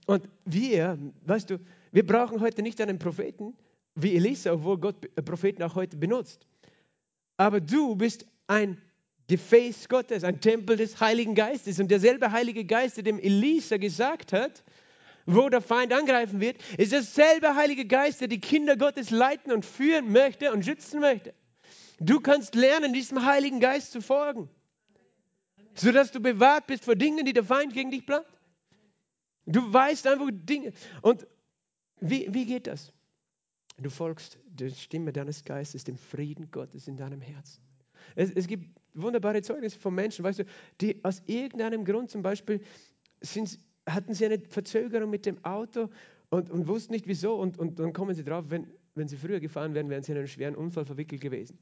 [SPEAKER 1] Und wir, weißt du, wir brauchen heute nicht einen Propheten wie Elisa, obwohl Gott Propheten auch heute benutzt. Aber du bist ein Gefäß Gottes, ein Tempel des Heiligen Geistes. Und derselbe Heilige Geist, der dem Elisa gesagt hat, wo der Feind angreifen wird, ist derselbe Heilige Geist, der die Kinder Gottes leiten und führen möchte und schützen möchte. Du kannst lernen, diesem Heiligen Geist zu folgen, sodass du bewahrt bist vor Dingen, die der Feind gegen dich plant. Du weißt einfach Dinge. Und wie, wie geht das? Du folgst der Stimme deines Geistes, dem Frieden Gottes in deinem Herzen. Es, es gibt wunderbare Zeugnisse von Menschen, weißt du, die aus irgendeinem Grund zum Beispiel sind, hatten sie eine Verzögerung mit dem Auto und, und wussten nicht wieso und, und dann kommen sie drauf, wenn, wenn sie früher gefahren wären, wären sie in einen schweren Unfall verwickelt gewesen.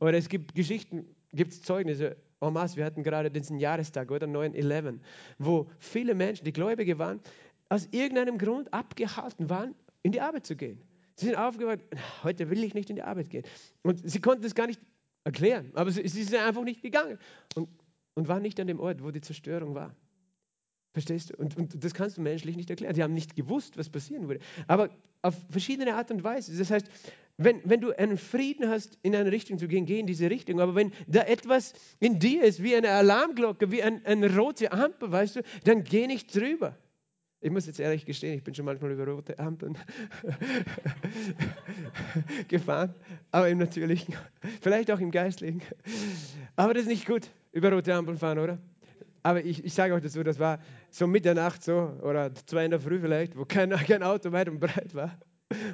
[SPEAKER 1] Oder es gibt Geschichten, gibt es Zeugnisse, en masse, wir hatten gerade diesen Jahrestag oder 9-11, wo viele Menschen, die Gläubige waren, aus irgendeinem Grund abgehalten waren, in die Arbeit zu gehen. Sie sind aufgewacht, heute will ich nicht in die Arbeit gehen. Und sie konnten es gar nicht erklären, aber sie, sie sind einfach nicht gegangen und, und waren nicht an dem Ort, wo die Zerstörung war. Verstehst du? Und, und, das kannst du menschlich nicht erklären. Die haben nicht gewusst, was passieren würde. Aber auf verschiedene Art und Weise. Das heißt, wenn, wenn du einen Frieden hast, in eine Richtung zu gehen, geh in diese Richtung. Aber wenn da etwas in dir ist, wie eine Alarmglocke, wie ein, eine rote Ampel, weißt du, dann geh nicht drüber. Ich muss jetzt ehrlich gestehen, ich bin schon manchmal über rote Ampeln gefahren, aber im Natürlichen, vielleicht auch im Geistlichen. Aber das ist nicht gut, über rote Ampeln fahren, oder? Aber ich, ich sage euch das so, das war so Mitternacht so oder zwei in der Früh vielleicht, wo kein, kein Auto weit und breit war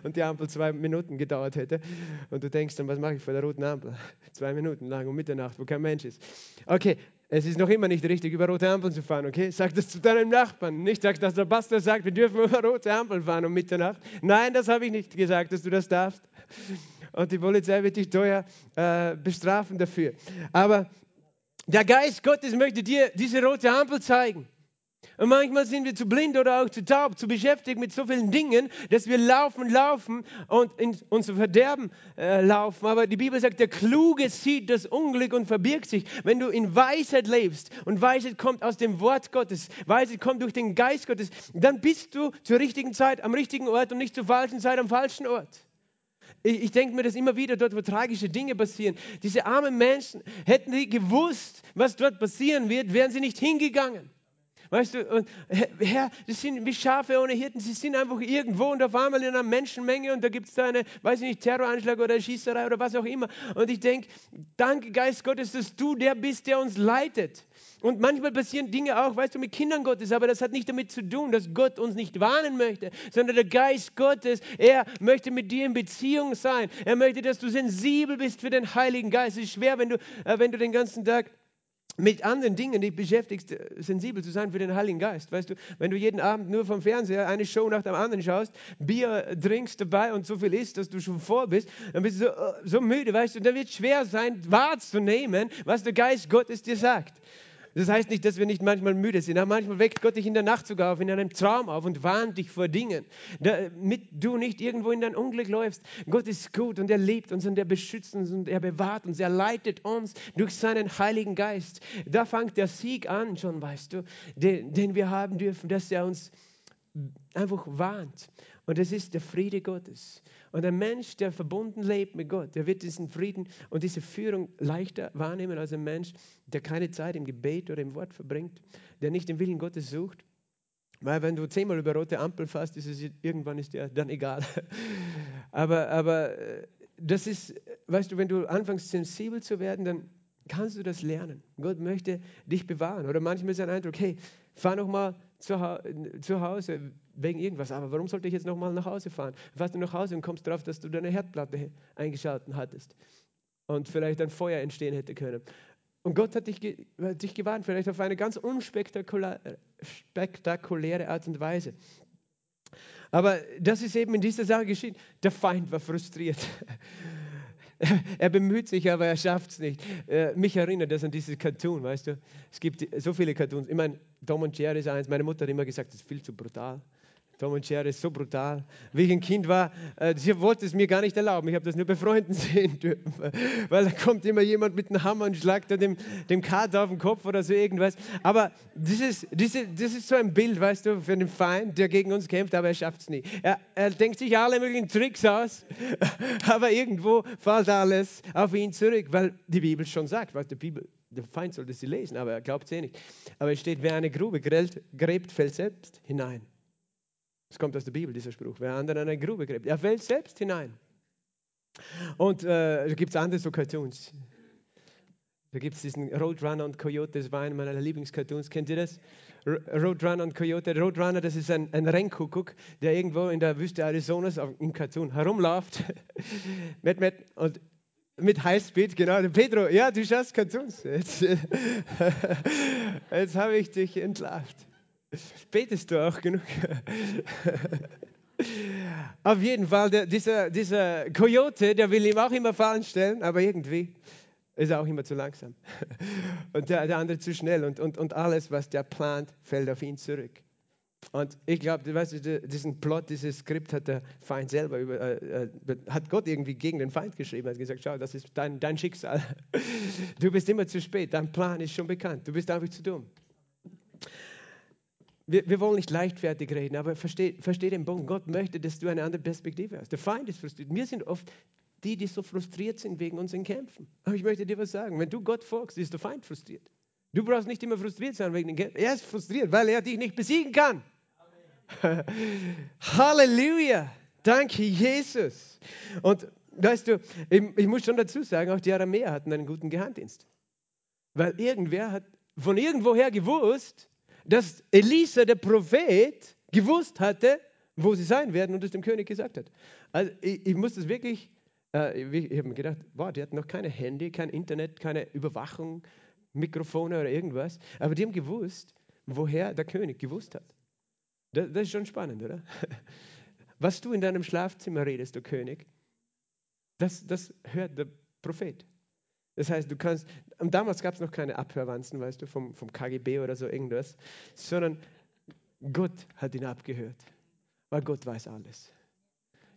[SPEAKER 1] und die Ampel zwei Minuten gedauert hätte. Und du denkst dann, was mache ich vor der roten Ampel? Zwei Minuten lang um Mitternacht, wo kein Mensch ist. Okay, es ist noch immer nicht richtig, über rote Ampeln zu fahren, okay? Sag das zu deinem Nachbarn. Nicht sag, dass der Pastor sagt, wir dürfen über rote Ampeln fahren um Mitternacht. Nein, das habe ich nicht gesagt, dass du das darfst. Und die Polizei wird dich teuer äh, bestrafen dafür. Aber der Geist Gottes möchte dir diese rote Ampel zeigen. Und manchmal sind wir zu blind oder auch zu taub, zu beschäftigt mit so vielen Dingen, dass wir laufen, laufen und in unser Verderben äh, laufen. Aber die Bibel sagt, der Kluge sieht das Unglück und verbirgt sich. Wenn du in Weisheit lebst und Weisheit kommt aus dem Wort Gottes, Weisheit kommt durch den Geist Gottes, dann bist du zur richtigen Zeit am richtigen Ort und nicht zur falschen Zeit am falschen Ort. Ich, ich denke mir das immer wieder dort, wo tragische Dinge passieren. Diese armen Menschen, hätten die gewusst, was dort passieren wird, wären sie nicht hingegangen. Weißt du, und Herr, das sind wie Schafe ohne Hirten, sie sind einfach irgendwo und auf einmal in einer Menschenmenge und da gibt es da eine, weiß ich nicht, Terroranschlag oder Schießerei oder was auch immer. Und ich denke, danke Geist Gottes, dass du der bist, der uns leitet. Und manchmal passieren Dinge auch, weißt du, mit Kindern Gottes, aber das hat nicht damit zu tun, dass Gott uns nicht warnen möchte, sondern der Geist Gottes, er möchte mit dir in Beziehung sein. Er möchte, dass du sensibel bist für den Heiligen Geist. Es ist schwer, wenn du, äh, wenn du den ganzen Tag mit anderen Dingen dich beschäftigst, äh, sensibel zu sein für den Heiligen Geist. Weißt du, wenn du jeden Abend nur vom Fernseher eine Show nach der anderen schaust, Bier trinkst dabei und so viel isst, dass du schon vor bist, dann bist du so, äh, so müde, weißt du, und dann wird es schwer sein, wahrzunehmen, was der Geist Gottes dir sagt. Das heißt nicht, dass wir nicht manchmal müde sind, aber manchmal weckt Gott dich in der Nacht sogar auf, in einem Traum auf und warnt dich vor Dingen, damit du nicht irgendwo in dein Unglück läufst. Gott ist gut und er liebt uns und er beschützt uns und er bewahrt uns, er leitet uns durch seinen Heiligen Geist. Da fängt der Sieg an schon, weißt du, den, den wir haben dürfen, dass er uns einfach warnt. Und das ist der Friede Gottes. Und ein Mensch, der verbunden lebt mit Gott, der wird diesen Frieden und diese Führung leichter wahrnehmen als ein Mensch, der keine Zeit im Gebet oder im Wort verbringt, der nicht den Willen Gottes sucht. Weil wenn du zehnmal über rote Ampel fährst, ist es irgendwann ist dir dann egal. aber, aber äh, das ist, weißt du, wenn du anfängst sensibel zu werden, dann kannst du das lernen. Gott möchte dich bewahren. Oder manchmal ist ein Eindruck, hey, fahr noch mal zu, Hause wegen irgendwas. Aber warum sollte ich jetzt nochmal nach Hause fahren? Fährst du nach Hause und kommst darauf, dass du deine Herdplatte eingeschalten hattest und vielleicht ein Feuer entstehen hätte können. Und Gott hat dich, hat dich gewarnt, vielleicht auf eine ganz unspektakuläre Art und Weise. Aber das ist eben in dieser Sache geschehen. Der Feind war frustriert. er bemüht sich, aber er schafft es nicht. Äh, mich erinnert das an dieses Cartoon, weißt du? Es gibt so viele Cartoons. Ich meine, Tom und Jerry ist eins. Meine Mutter hat immer gesagt, das ist viel zu brutal. Tom und Jerry ist so brutal. Wie ich ein Kind war, äh, sie wollte es mir gar nicht erlauben. Ich habe das nur bei Freunden sehen dürfen. Weil da kommt immer jemand mit einem Hammer und schlagt dem, dem Kater auf den Kopf oder so irgendwas. Aber das ist, das, ist, das ist so ein Bild, weißt du, für den Feind, der gegen uns kämpft, aber er schafft es nie. Er, er denkt sich alle möglichen Tricks aus, aber irgendwo fällt alles auf ihn zurück, weil die Bibel schon sagt, was die Bibel der Feind sollte sie lesen, aber er glaubt sie eh nicht. Aber es steht, wer eine Grube gräbt, fällt selbst hinein. Das kommt aus der Bibel, dieser Spruch. Wer anderen eine Grube gräbt, er fällt selbst hinein. Und äh, da gibt es andere so Cartoons. Da gibt es diesen Roadrunner und Coyote, das war einer meiner Lieblingscartoons. Kennt ihr das? Roadrunner und Coyote. Roadrunner, das ist ein, ein Rennkuckuck, der irgendwo in der Wüste Arizonas im Cartoon herumläuft. mit, mit, und mit Highspeed, genau. Pedro, ja, du schaust Cartoons. Jetzt, jetzt habe ich dich entlarvt. Betest du auch genug? Auf jeden Fall, der, dieser, dieser Coyote, der will ihm auch immer Fallen stellen, aber irgendwie ist er auch immer zu langsam. Und der, der andere zu schnell und, und, und alles, was der plant, fällt auf ihn zurück. Und ich glaube, weißt du, diesen Plot, dieses Skript hat der Feind selber, über, äh, äh, hat Gott irgendwie gegen den Feind geschrieben, hat gesagt, schau, das ist dein, dein Schicksal. Du bist immer zu spät, dein Plan ist schon bekannt, du bist einfach zu dumm wir, wir, wollen nicht leichtfertig reden, aber versteh, versteh den Punkt. Gott möchte, dass du eine andere Perspektive hast. Der Feind ist frustriert. Wir sind oft die, die so frustriert sind wegen unseren Kämpfen. Aber ich möchte dir was sagen. Wenn du Gott folgst, ist der Feind frustriert. Du brauchst nicht immer frustriert sein wegen den Kämpfen. Er ist frustriert, weil er dich nicht besiegen kann. Halleluja. Danke, Jesus. Und weißt du, ich, ich muss schon dazu sagen, auch die Aramäer hatten einen guten Geheimdienst. Weil irgendwer hat von irgendwoher gewusst, dass Elisa, der Prophet, gewusst hatte, wo sie sein werden und es dem König gesagt hat. Also ich, ich muss das wirklich, äh, ich habe mir gedacht, wow, die hatten noch keine Handy, kein Internet, keine Überwachung, Mikrofone oder irgendwas, aber die haben gewusst, woher der König gewusst hat. Das, das ist schon spannend, oder? Was du in deinem Schlafzimmer redest, du König, das, das hört der Prophet. Das heißt, du kannst, damals gab es noch keine Abhörwanzen, weißt du, vom, vom KGB oder so irgendwas, sondern Gott hat ihn abgehört, weil Gott weiß alles.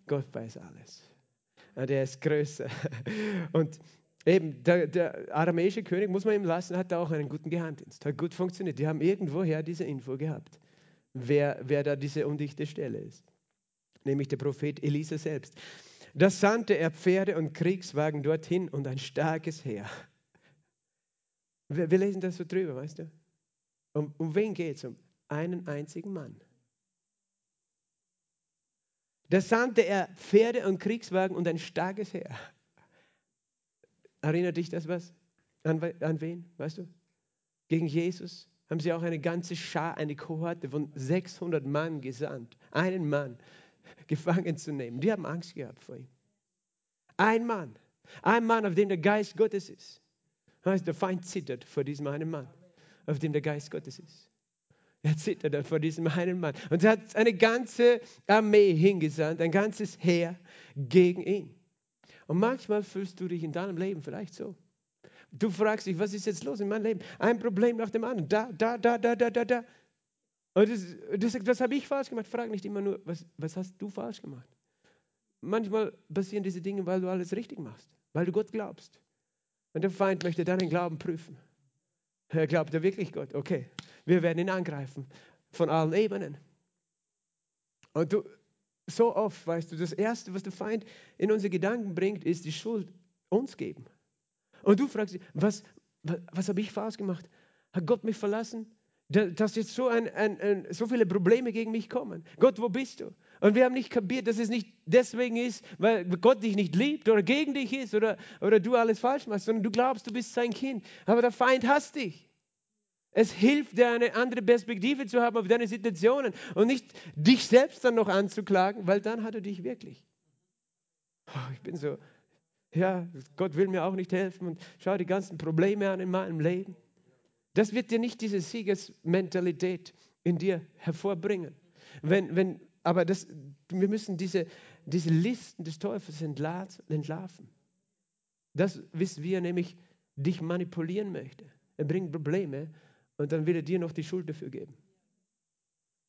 [SPEAKER 1] Gott weiß alles. Ja, der ist größer. Und eben, der, der aramäische König, muss man ihm lassen, hat auch einen guten Geheimdienst, hat gut funktioniert. Die haben irgendwoher diese Info gehabt, wer, wer da diese undichte Stelle ist. Nämlich der Prophet Elisa selbst. Da sandte er Pferde und Kriegswagen dorthin und ein starkes Heer. Wir, wir lesen das so drüber, weißt du? Um, um wen geht es? Um einen einzigen Mann. Da sandte er Pferde und Kriegswagen und ein starkes Heer. Erinnert dich das was? An, an wen, weißt du? Gegen Jesus haben sie auch eine ganze Schar, eine Kohorte von 600 Mann gesandt. Einen Mann gefangen zu nehmen. Die haben Angst gehabt vor ihm. Ein Mann, ein Mann, auf dem der Geist Gottes ist. Heißt, der Feind zittert vor diesem einen Mann, auf dem der Geist Gottes ist. Er zittert vor diesem einen Mann. Und er hat eine ganze Armee hingesandt, ein ganzes Heer gegen ihn. Und manchmal fühlst du dich in deinem Leben vielleicht so. Du fragst dich, was ist jetzt los in meinem Leben? Ein Problem nach dem anderen. Da, da, da, da, da, da, da. Und du sagst, was habe ich falsch gemacht? Frag nicht immer nur, was, was hast du falsch gemacht? Manchmal passieren diese Dinge, weil du alles richtig machst, weil du Gott glaubst. Und der Feind möchte deinen Glauben prüfen. Er glaubt er wirklich Gott? Okay, wir werden ihn angreifen von allen Ebenen. Und du, so oft, weißt du, das Erste, was der Feind in unsere Gedanken bringt, ist die Schuld uns geben. Und du fragst dich, was, was, was habe ich falsch gemacht? Hat Gott mich verlassen? Dass jetzt so, ein, ein, ein, so viele Probleme gegen mich kommen. Gott, wo bist du? Und wir haben nicht kapiert, dass es nicht deswegen ist, weil Gott dich nicht liebt oder gegen dich ist oder, oder du alles falsch machst, sondern du glaubst, du bist sein Kind. Aber der Feind hasst dich. Es hilft dir, eine andere Perspektive zu haben auf deine Situationen und nicht dich selbst dann noch anzuklagen, weil dann hat er dich wirklich. Oh, ich bin so, ja, Gott will mir auch nicht helfen und schau die ganzen Probleme an in meinem Leben. Das wird dir nicht diese Siegesmentalität in dir hervorbringen. Wenn, wenn, aber das, wir müssen diese, diese Listen des Teufels entlarven. Das wissen wir nämlich, dich manipulieren möchte. Er bringt Probleme und dann will er dir noch die Schuld dafür geben.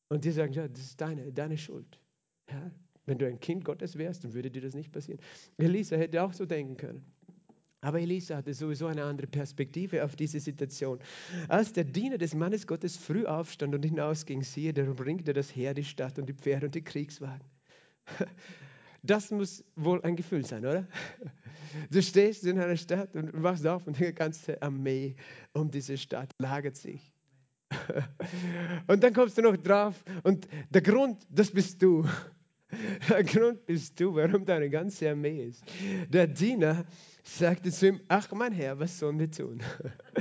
[SPEAKER 1] Und die sagen, ja, das ist deine, deine Schuld. Ja, wenn du ein Kind Gottes wärst, dann würde dir das nicht passieren. Elisa hätte auch so denken können. Aber Elisa hatte sowieso eine andere Perspektive auf diese Situation. Als der Diener des Mannes Gottes früh aufstand und hinausging, siehe, der umringte das Heer, die Stadt und die Pferde und die Kriegswagen. Das muss wohl ein Gefühl sein, oder? Du stehst in einer Stadt und wachst auf und die ganze Armee um diese Stadt lagert sich. Und dann kommst du noch drauf und der Grund, das bist du. Der Grund bist du, warum deine ganze Armee ist. Der Diener sagte zu ihm, ach mein Herr, was sollen wir tun?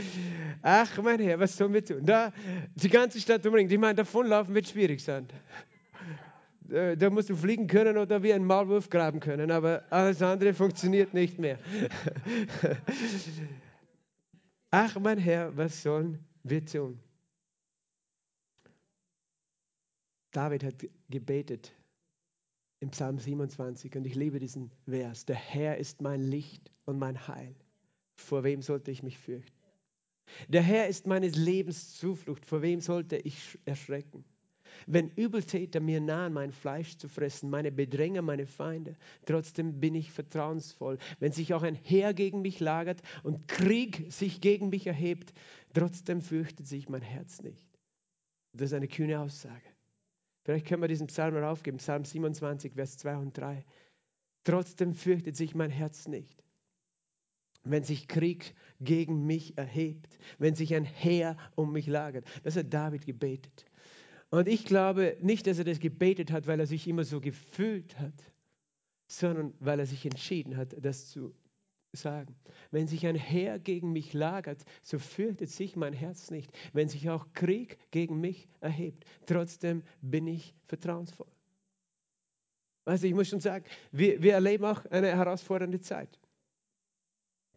[SPEAKER 1] Ach mein Herr, was sollen wir tun? Da, die ganze Stadt umringt. Ich meine, davonlaufen wird schwierig sein. Da musst du fliegen können oder wie ein Maulwurf graben können, aber alles andere funktioniert nicht mehr. Ach mein Herr, was sollen wir tun? David hat gebetet im Psalm 27 und ich liebe diesen Vers. Der Herr ist mein Licht und mein Heil. Vor wem sollte ich mich fürchten? Der Herr ist meines Lebens Zuflucht. Vor wem sollte ich erschrecken? Wenn Übeltäter mir nahen, mein Fleisch zu fressen, meine Bedränger, meine Feinde, trotzdem bin ich vertrauensvoll. Wenn sich auch ein Heer gegen mich lagert und Krieg sich gegen mich erhebt, trotzdem fürchtet sich mein Herz nicht. Das ist eine kühne Aussage. Vielleicht können wir diesen Psalm aufgeben, Psalm 27, Vers 2 und 3. Trotzdem fürchtet sich mein Herz nicht. Wenn sich Krieg gegen mich erhebt, wenn sich ein Heer um mich lagert. Das hat David gebetet. Und ich glaube nicht, dass er das gebetet hat, weil er sich immer so gefühlt hat, sondern weil er sich entschieden hat, das zu sagen. Wenn sich ein Heer gegen mich lagert, so fürchtet sich mein Herz nicht. Wenn sich auch Krieg gegen mich erhebt, trotzdem bin ich vertrauensvoll. Also ich muss schon sagen, wir, wir erleben auch eine herausfordernde Zeit.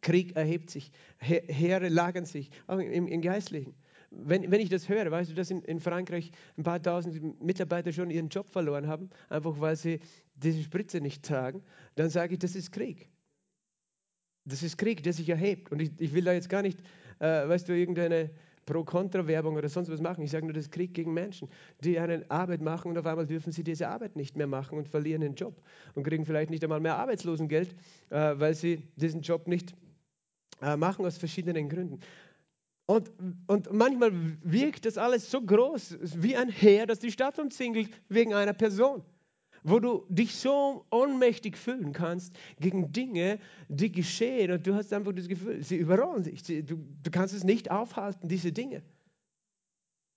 [SPEAKER 1] Krieg erhebt sich, Heere lagern sich, auch im, im Geistlichen. Wenn, wenn ich das höre, weißt du, dass in, in Frankreich ein paar tausend Mitarbeiter schon ihren Job verloren haben, einfach weil sie diese Spritze nicht tragen, dann sage ich, das ist Krieg. Das ist Krieg, der sich erhebt. Und ich, ich will da jetzt gar nicht, äh, weißt du, irgendeine Pro-Kontra-Werbung oder sonst was machen. Ich sage nur, das ist Krieg gegen Menschen, die eine Arbeit machen und auf einmal dürfen sie diese Arbeit nicht mehr machen und verlieren den Job und kriegen vielleicht nicht einmal mehr Arbeitslosengeld, äh, weil sie diesen Job nicht äh, machen aus verschiedenen Gründen. Und, und manchmal wirkt das alles so groß wie ein Heer, das die Stadt umzingelt wegen einer Person wo du dich so ohnmächtig fühlen kannst gegen Dinge, die geschehen und du hast einfach das Gefühl, sie überrollen dich. Du, du kannst es nicht aufhalten, diese Dinge.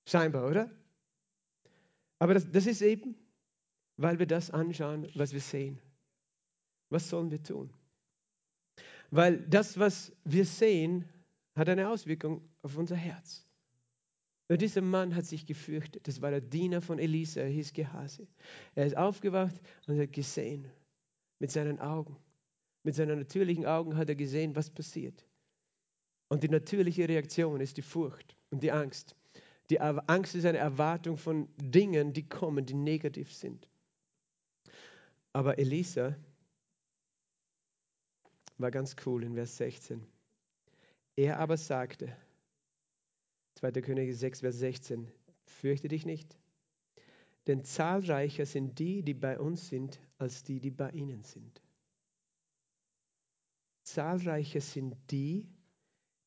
[SPEAKER 1] Scheinbar, oder? Aber das, das ist eben, weil wir das anschauen, was wir sehen. Was sollen wir tun? Weil das, was wir sehen, hat eine Auswirkung auf unser Herz. Und dieser Mann hat sich gefürchtet. Das war der Diener von Elisa, er hieß Gehase. Er ist aufgewacht und hat gesehen mit seinen Augen. Mit seinen natürlichen Augen hat er gesehen, was passiert. Und die natürliche Reaktion ist die Furcht und die Angst. Die Angst ist eine Erwartung von Dingen, die kommen, die negativ sind. Aber Elisa war ganz cool in Vers 16. Er aber sagte, 2. Könige 6, Vers 16. Fürchte dich nicht, denn zahlreicher sind die, die bei uns sind, als die, die bei ihnen sind. Zahlreicher sind die,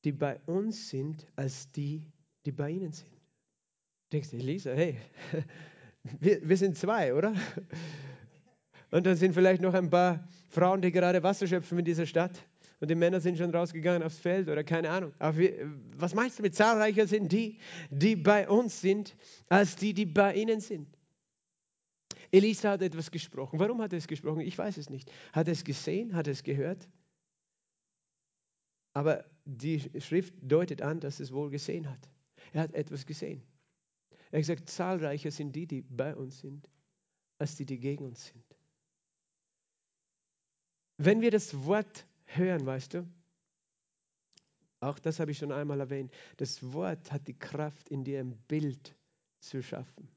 [SPEAKER 1] die bei uns sind, als die, die bei ihnen sind. Du denkst du, Elisa, hey, wir, wir sind zwei, oder? Und dann sind vielleicht noch ein paar Frauen, die gerade Wasser schöpfen in dieser Stadt und die Männer sind schon rausgegangen aufs Feld oder keine Ahnung. Aber wir, was meinst du mit zahlreicher sind die, die bei uns sind, als die, die bei ihnen sind? Elisa hat etwas gesprochen. Warum hat er es gesprochen? Ich weiß es nicht. Hat er es gesehen? Hat er es gehört? Aber die Schrift deutet an, dass er es wohl gesehen hat. Er hat etwas gesehen. Er hat gesagt, zahlreicher sind die, die bei uns sind, als die, die gegen uns sind. Wenn wir das Wort hören, weißt du? Auch das habe ich schon einmal erwähnt. Das Wort hat die Kraft, in dir ein Bild zu schaffen.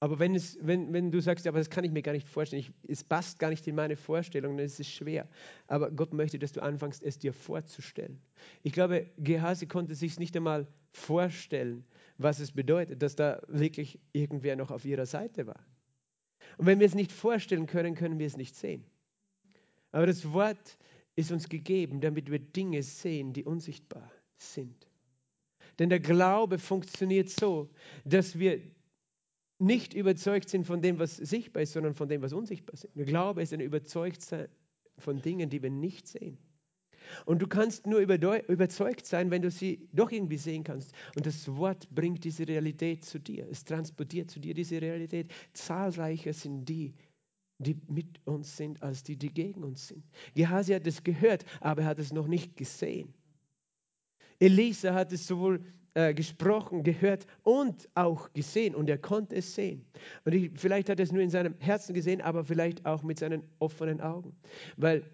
[SPEAKER 1] Aber wenn, es, wenn, wenn du sagst, aber das kann ich mir gar nicht vorstellen, ich, es passt gar nicht in meine Vorstellung, dann ist es schwer. Aber Gott möchte, dass du anfängst, es dir vorzustellen. Ich glaube, Gehasi konnte sich nicht einmal vorstellen, was es bedeutet, dass da wirklich irgendwer noch auf ihrer Seite war. Und wenn wir es nicht vorstellen können, können wir es nicht sehen. Aber das Wort ist uns gegeben, damit wir Dinge sehen, die unsichtbar sind. Denn der Glaube funktioniert so, dass wir nicht überzeugt sind von dem, was sichtbar ist, sondern von dem, was unsichtbar ist. Der Glaube ist ein Überzeugtsein von Dingen, die wir nicht sehen. Und du kannst nur überzeugt sein, wenn du sie doch irgendwie sehen kannst. Und das Wort bringt diese Realität zu dir. Es transportiert zu dir diese Realität. Zahlreicher sind die, die mit uns sind, als die, die gegen uns sind. Gehasi hat es gehört, aber er hat es noch nicht gesehen. Elisa hat es sowohl äh, gesprochen, gehört und auch gesehen und er konnte es sehen. Und ich, vielleicht hat er es nur in seinem Herzen gesehen, aber vielleicht auch mit seinen offenen Augen. Weil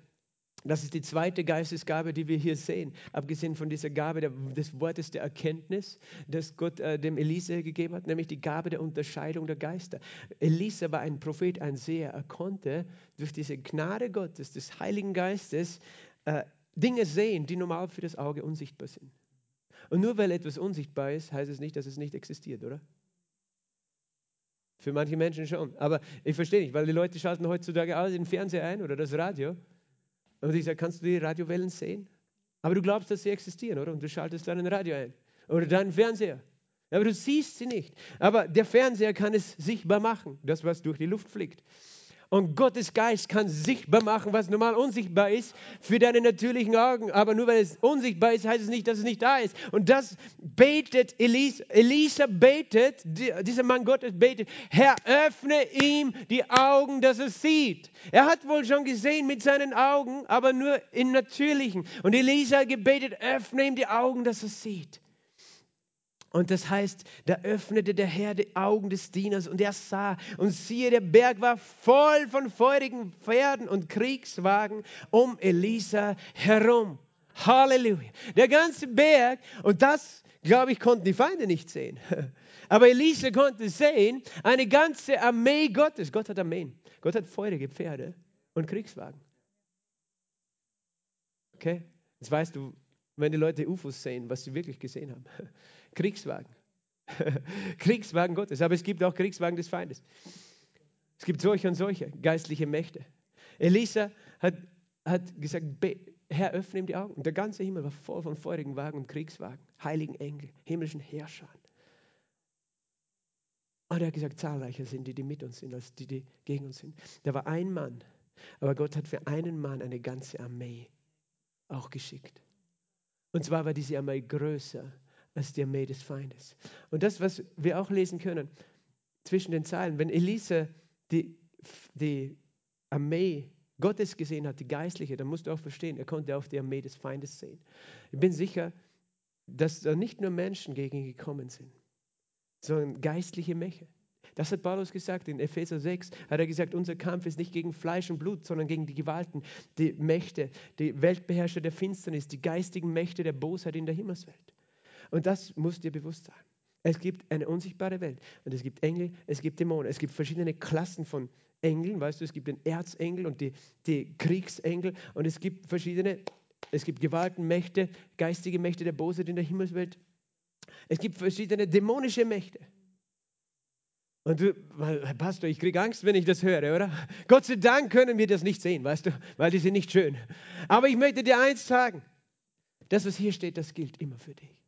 [SPEAKER 1] das ist die zweite Geistesgabe, die wir hier sehen. Abgesehen von dieser Gabe des Wortes der Erkenntnis, das Gott äh, dem Elisa gegeben hat, nämlich die Gabe der Unterscheidung der Geister. Elisa war ein Prophet, ein Seher. Er konnte durch diese Gnade Gottes, des Heiligen Geistes, äh, Dinge sehen, die normal für das Auge unsichtbar sind. Und nur weil etwas unsichtbar ist, heißt es nicht, dass es nicht existiert, oder? Für manche Menschen schon. Aber ich verstehe nicht, weil die Leute schalten heutzutage alles den Fernseher ein oder das Radio. Und ich sage, kannst du die Radiowellen sehen? Aber du glaubst, dass sie existieren, oder? Und du schaltest dann Radio ein. Oder deinen Fernseher. Aber du siehst sie nicht. Aber der Fernseher kann es sichtbar machen, das, was durch die Luft fliegt. Und Gottes Geist kann sichtbar machen, was normal unsichtbar ist für deine natürlichen Augen. Aber nur weil es unsichtbar ist, heißt es nicht, dass es nicht da ist. Und das betet Elisa. Elisa betet, dieser Mann Gottes betet, Herr, öffne ihm die Augen, dass er sieht. Er hat wohl schon gesehen mit seinen Augen, aber nur im Natürlichen. Und Elisa gebetet, öffne ihm die Augen, dass er sieht. Und das heißt, da öffnete der Herr die Augen des Dieners und er sah und siehe, der Berg war voll von feurigen Pferden und Kriegswagen um Elisa herum. Halleluja. Der ganze Berg und das, glaube ich, konnten die Feinde nicht sehen. Aber Elisa konnte sehen, eine ganze Armee Gottes. Gott hat Armeen. Gott hat feurige Pferde und Kriegswagen. Okay? Jetzt weißt du, wenn die Leute UFOs sehen, was sie wirklich gesehen haben. Kriegswagen. Kriegswagen Gottes. Aber es gibt auch Kriegswagen des Feindes. Es gibt solche und solche geistliche Mächte. Elisa hat, hat gesagt, Herr, öffne ihm die Augen. Und der ganze Himmel war voll von feurigen Wagen und Kriegswagen, heiligen Engel, himmlischen Herrschern. Und er hat gesagt, zahlreicher sind die, die mit uns sind, als die, die gegen uns sind. Da war ein Mann, aber Gott hat für einen Mann eine ganze Armee auch geschickt. Und zwar war diese Armee größer als die Armee des Feindes. Und das, was wir auch lesen können zwischen den Zeilen, wenn Elisa die, die Armee Gottes gesehen hat, die geistliche, dann musst du auch verstehen, er konnte auch die Armee des Feindes sehen. Ich bin sicher, dass da nicht nur Menschen gegen ihn gekommen sind, sondern geistliche Mächte. Das hat Paulus gesagt in Epheser 6. Hat er gesagt, unser Kampf ist nicht gegen Fleisch und Blut, sondern gegen die Gewalten, die Mächte, die Weltbeherrscher der Finsternis, die geistigen Mächte der Bosheit in der Himmelswelt. Und das muss dir bewusst sein. Es gibt eine unsichtbare Welt und es gibt Engel, es gibt Dämonen, es gibt verschiedene Klassen von Engeln, weißt du, es gibt den Erzengel und die, die Kriegsengel und es gibt verschiedene, es gibt Gewalten, Mächte, geistige Mächte der Bosheit in der Himmelswelt. Es gibt verschiedene dämonische Mächte. Und du, Pastor, ich kriege Angst, wenn ich das höre, oder? Gott sei Dank können wir das nicht sehen, weißt du, weil die sind nicht schön. Aber ich möchte dir eins sagen. Das, was hier steht, das gilt immer für dich,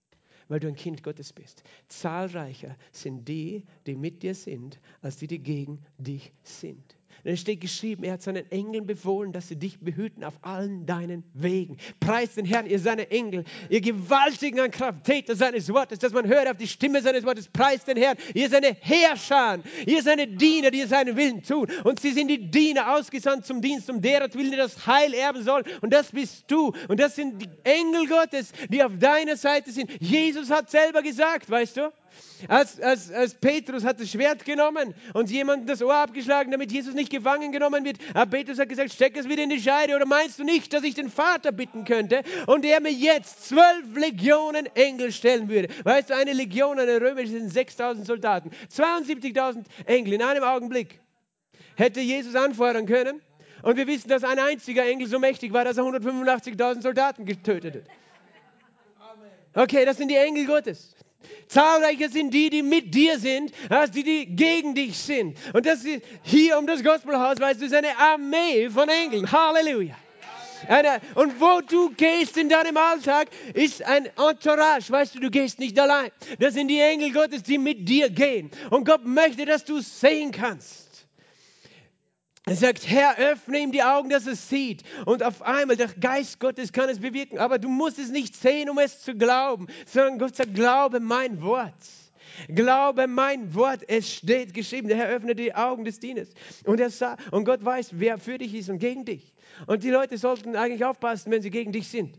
[SPEAKER 1] weil du ein Kind Gottes bist. Zahlreicher sind die, die mit dir sind, als die, die gegen dich sind. Es steht geschrieben, er hat seinen Engeln befohlen, dass sie dich behüten auf allen deinen Wegen. Preist den Herrn, ihr seine Engel, ihr gewaltigen an Kraft, Täter seines Wortes, dass man hört auf die Stimme seines Wortes. Preist den Herrn, ihr seine Herrscher, ihr seine Diener, die seinen Willen tun. Und sie sind die Diener ausgesandt zum Dienst, um deretwillen, die das Heil erben sollen. Und das bist du. Und das sind die Engel Gottes, die auf deiner Seite sind. Jesus hat selber gesagt, weißt du? Als, als, als Petrus hat das Schwert genommen und jemandem das Ohr abgeschlagen, damit Jesus nicht gefangen genommen wird. Aber Petrus hat gesagt, steck es wieder in die Scheide. Oder meinst du nicht, dass ich den Vater bitten könnte und er mir jetzt zwölf Legionen Engel stellen würde? Weißt du, eine Legion, eine römische sind 6000 Soldaten. 72.000 Engel in einem Augenblick. Hätte Jesus anfordern können. Und wir wissen, dass ein einziger Engel so mächtig war, dass er 185.000 Soldaten getötet hat. Okay, das sind die Engel Gottes. Zahlreicher sind die, die mit dir sind, als die, die gegen dich sind. Und das ist hier um das Gospelhaus, weißt du, ist eine Armee von Engeln. Halleluja. Eine, und wo du gehst in deinem Alltag, ist ein Entourage. Weißt du, du gehst nicht allein. Das sind die Engel Gottes, die mit dir gehen. Und Gott möchte, dass du sehen kannst. Er sagt, Herr, öffne ihm die Augen, dass er sieht. Und auf einmal, der Geist Gottes kann es bewirken. Aber du musst es nicht sehen, um es zu glauben, sondern Gott sagt, glaube mein Wort. Glaube mein Wort, es steht geschrieben. Der Herr öffnet die Augen des Dieners. Und, er sah, und Gott weiß, wer für dich ist und gegen dich. Und die Leute sollten eigentlich aufpassen, wenn sie gegen dich sind.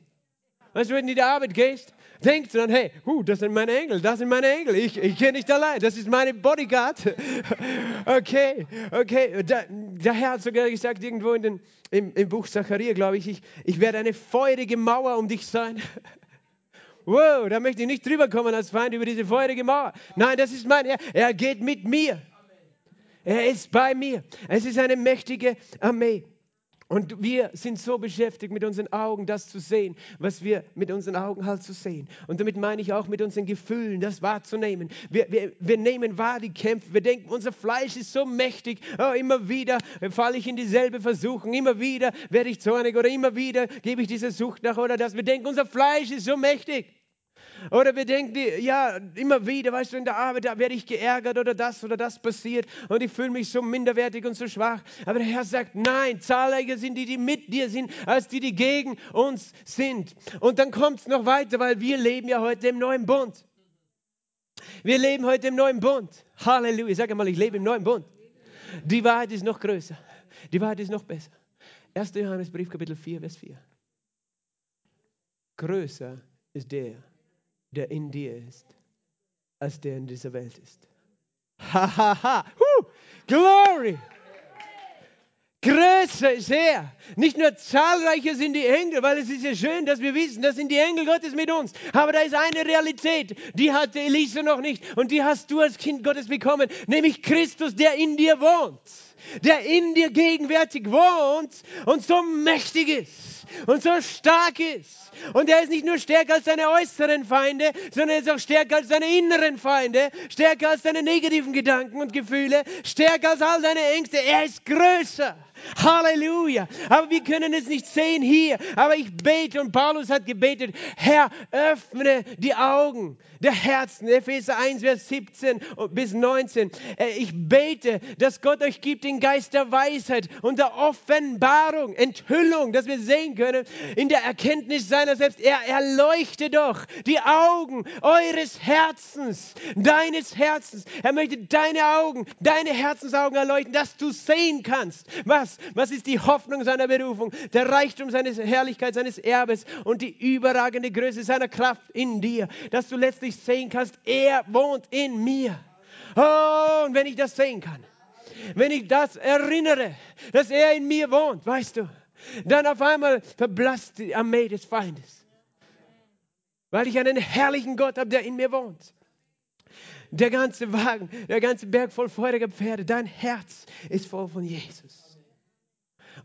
[SPEAKER 1] Weißt du, wenn du in die Arbeit gehst, denkst du dann, hey, huh, das sind meine Engel, das sind meine Engel, ich, ich gehe nicht allein, das ist meine Bodyguard. okay, okay. Da, der Herr hat sogar gesagt, irgendwo in den, im, im Buch Zachariah, glaube ich, ich, ich werde eine feurige Mauer um dich sein. wow, da möchte ich nicht drüber kommen als Feind über diese feurige Mauer. Nein, das ist mein Herr, er geht mit mir. Er ist bei mir. Es ist eine mächtige Armee. Und wir sind so beschäftigt mit unseren Augen, das zu sehen, was wir mit unseren Augen halt zu sehen. Und damit meine ich auch mit unseren Gefühlen, das wahrzunehmen. Wir, wir, wir nehmen wahr die Kämpfe. Wir denken, unser Fleisch ist so mächtig. Oh, immer wieder falle ich in dieselbe Versuchung. Immer wieder werde ich zornig oder immer wieder gebe ich dieser Sucht nach oder das. Wir denken, unser Fleisch ist so mächtig. Oder wir denken, ja, immer wieder, weißt du, in der Arbeit, da werde ich geärgert oder das oder das passiert und ich fühle mich so minderwertig und so schwach. Aber der Herr sagt, nein, zahlreicher sind die, die mit dir sind, als die, die gegen uns sind. Und dann kommt es noch weiter, weil wir leben ja heute im neuen Bund. Wir leben heute im neuen Bund. Halleluja. Sag mal, ich lebe im neuen Bund. Die Wahrheit ist noch größer. Die Wahrheit ist noch besser. 1. Johannesbrief, Kapitel 4, Vers 4. Größer ist der, der in dir ist, als der in dieser Welt ist. Ha, ha, ha. Huh. Glory! Größer ist er. Nicht nur zahlreicher sind die Engel, weil es ist ja schön, dass wir wissen, das sind die Engel Gottes mit uns. Aber da ist eine Realität, die hatte Elisa noch nicht und die hast du als Kind Gottes bekommen, nämlich Christus, der in dir wohnt. Der in dir gegenwärtig wohnt und so mächtig ist und so stark ist und er ist nicht nur stärker als seine äußeren Feinde, sondern er ist auch stärker als seine inneren Feinde, stärker als seine negativen Gedanken und Gefühle, stärker als all seine Ängste. Er ist größer. Halleluja. Aber wir können es nicht sehen hier. Aber ich bete und Paulus hat gebetet, Herr, öffne die Augen der Herzen. Epheser 1, Vers 17 bis 19. Äh, ich bete, dass Gott euch gibt den Geist der Weisheit und der Offenbarung, Enthüllung, dass wir sehen können in der Erkenntnis seiner selbst. Er erleuchte doch die Augen eures Herzens, deines Herzens. Er möchte deine Augen, deine Herzensaugen erleuchten, dass du sehen kannst, was was? ist die Hoffnung seiner Berufung? Der Reichtum seiner Herrlichkeit, seines Erbes und die überragende Größe seiner Kraft in dir, dass du letztlich sehen kannst, er wohnt in mir. Oh, und wenn ich das sehen kann, wenn ich das erinnere, dass er in mir wohnt, weißt du, dann auf einmal verblasst die Armee des Feindes. Weil ich einen herrlichen Gott habe, der in mir wohnt. Der ganze Wagen, der ganze Berg voll feuriger Pferde, dein Herz ist voll von Jesus.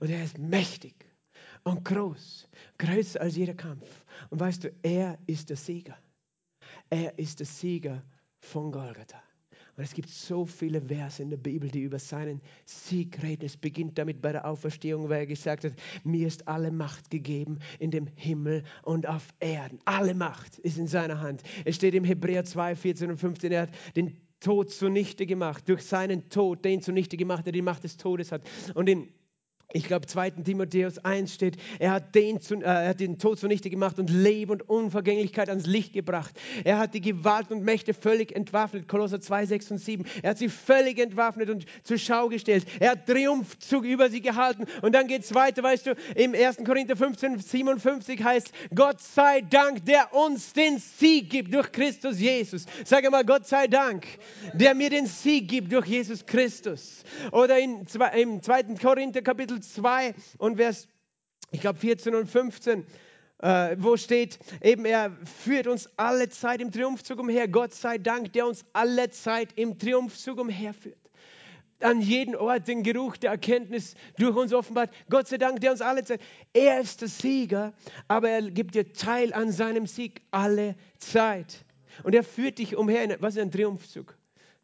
[SPEAKER 1] Und er ist mächtig und groß, größer als jeder Kampf. Und weißt du, er ist der Sieger. Er ist der Sieger von Golgatha. Und es gibt so viele Verse in der Bibel, die über seinen Sieg reden. Es beginnt damit bei der Auferstehung, weil er gesagt hat, mir ist alle Macht gegeben in dem Himmel und auf Erden. Alle Macht ist in seiner Hand. Es steht im Hebräer 2, 14 und 15, er hat den Tod zunichte gemacht. Durch seinen Tod, den zunichte gemacht, der die Macht des Todes hat. Und in ich glaube, 2. Timotheus 1 steht, er hat, den, äh, er hat den Tod zunichte gemacht und Leben und Unvergänglichkeit ans Licht gebracht. Er hat die Gewalt und Mächte völlig entwaffnet. Kolosser 2, 6 und 7. Er hat sie völlig entwaffnet und zur Schau gestellt. Er hat Triumphzug über sie gehalten. Und dann geht es weiter, weißt du, im 1. Korinther 15, 57 heißt, Gott sei Dank, der uns den Sieg gibt durch Christus Jesus. Sag mal, Gott sei Dank, der mir den Sieg gibt durch Jesus Christus. Oder in, im 2. Korinther Kapitel 2 und Vers, ich glaube 14 und 15, äh, wo steht, eben er führt uns alle Zeit im Triumphzug umher. Gott sei Dank, der uns alle Zeit im Triumphzug umherführt. An jeden Ort den Geruch der Erkenntnis durch uns offenbart. Gott sei Dank, der uns alle Zeit. Er ist der Sieger, aber er gibt dir Teil an seinem Sieg alle Zeit. Und er führt dich umher, in, was ist ein Triumphzug?